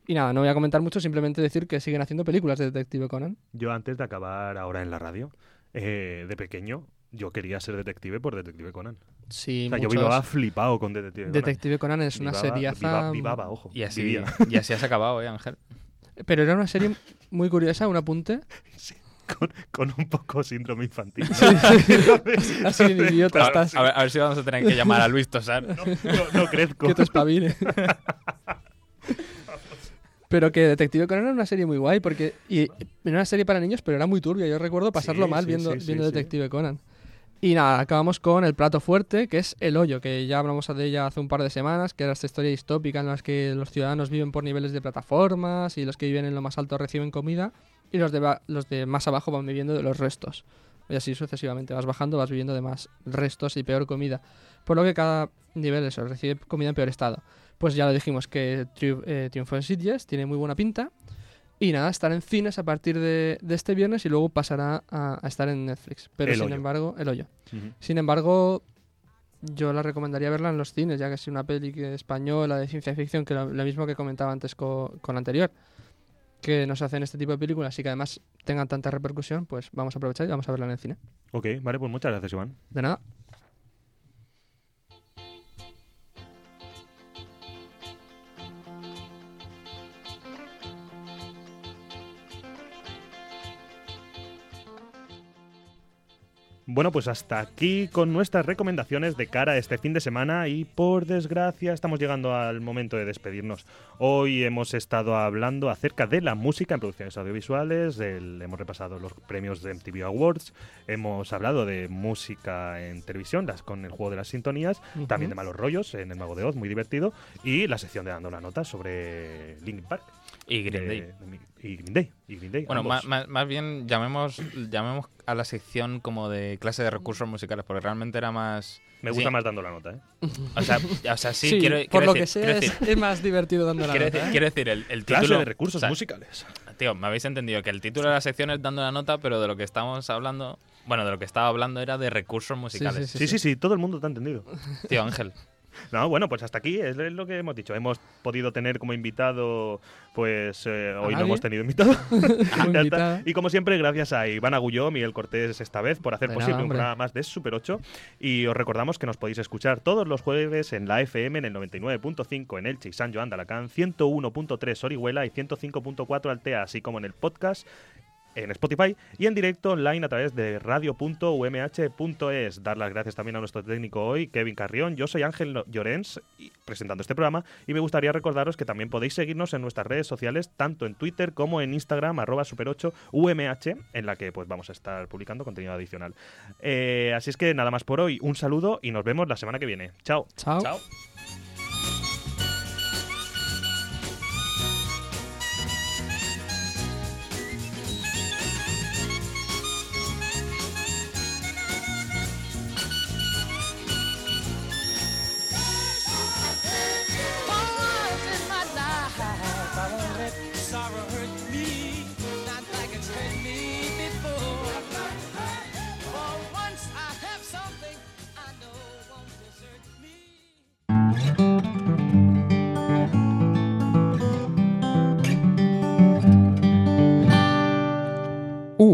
Y nada, no voy a comentar mucho, simplemente decir que siguen haciendo películas de Detective Conan. Yo antes de acabar ahora en la radio, eh, de pequeño, yo quería ser detective por Detective Conan. Sí, o sea, yo vivaba flipado con Detective Conan. Detective Conan es una Vivaba- viva- vivaba, ojo. Y así, vivía. y así has acabado, ¿eh, Ángel? Pero era una serie muy curiosa, un apunte. *laughs* con, con un poco síndrome infantil. *laughs* *laughs* Así de idiota A, estás. a ver, a ver si vamos a tener que llamar a Luis Tosar. No, no crezco. Que te espabile. Pero que Detective Conan era una serie muy guay, porque y era una serie para niños, pero era muy turbia. Yo recuerdo pasarlo Sí, mal sí, viendo, sí, viendo. Detective Conan. Y nada, acabamos con el plato fuerte, que es El Hoyo, que ya hablamos de ella hace un par de semanas, que era esta historia distópica en la que los ciudadanos viven por niveles de plataformas y los que viven en lo más alto reciben comida y los de, los de más abajo van viviendo de los restos. Y así sucesivamente, vas bajando, vas viviendo de más restos y peor comida. Por lo que cada nivel eso, recibe comida en peor estado. Pues ya lo dijimos que Triu- eh, triunfó en Sitges, tiene muy buena pinta. Y nada, estará en cines a partir de, de este viernes y luego pasará a, a estar en Netflix. Pero El sin Hoyo. embargo, el hoyo. Sin embargo, yo la recomendaría verla en los cines, ya que es una peli española de ciencia ficción, que lo, lo mismo que comentaba antes co- con la anterior, que nos hacen este tipo de películas y que además tengan tanta repercusión, pues vamos a aprovechar y vamos a verla en el cine. Ok, vale, pues muchas gracias, Iván. De nada. Bueno, pues hasta aquí con nuestras recomendaciones de cara a este fin de semana y por desgracia estamos llegando al momento de despedirnos. Hoy hemos estado hablando acerca de la música en producciones audiovisuales, del- hemos repasado los premios de MTV Awards, hemos hablado de música en televisión, las, con el juego de las sintonías, también de malos rollos en el Mago de Oz, muy divertido, y la sección de dando una nota sobre Linkin Park. Y Green Day. de y Green Day. y Green Day, Bueno, más, más, más bien llamemos, llamemos a la sección como de clase de recursos musicales, porque realmente era más... Me gusta sí. más dando la nota, ¿eh? O sea, o sea sí, Sí, quiero, por lo que sea, es, más divertido dando la quiero nota, decir- ¿eh? quiero decir, el, el Clase título... de recursos o sea, musicales. Tío, me habéis entendido que el título de la sección es dando la nota, pero de lo que estamos hablando... Bueno, de lo que estaba hablando era de recursos musicales. Sí, sí, sí, todo el mundo te ha entendido. Tío, Ángel. No, bueno, pues hasta aquí es lo que hemos dicho. Hemos podido tener como invitado, pues eh, hoy no hemos tenido *laughs* invitado. Y como siempre, gracias a Iván Agulló, Miguel Cortés esta vez por hacer posible un programa más de Super 8. Y os recordamos que nos podéis escuchar todos los jueves en la FM en el 99.5 en Elche y San Joan de Alacant, 101.3 Orihuela y 105.4 Altea, así como en el podcast en Spotify y en directo online a través de radio.umh.es. Dar las gracias también a nuestro técnico hoy, Kevin Carrión. Yo soy Ángel Llorens, y- presentando este programa, y me gustaría recordaros que también podéis seguirnos en nuestras redes sociales, tanto en Twitter como en Instagram, arroba super8umh, en la que pues vamos a estar publicando contenido adicional. Eh, así es que nada más por hoy, un saludo y nos vemos la semana que viene. Chao. Chao. Chao.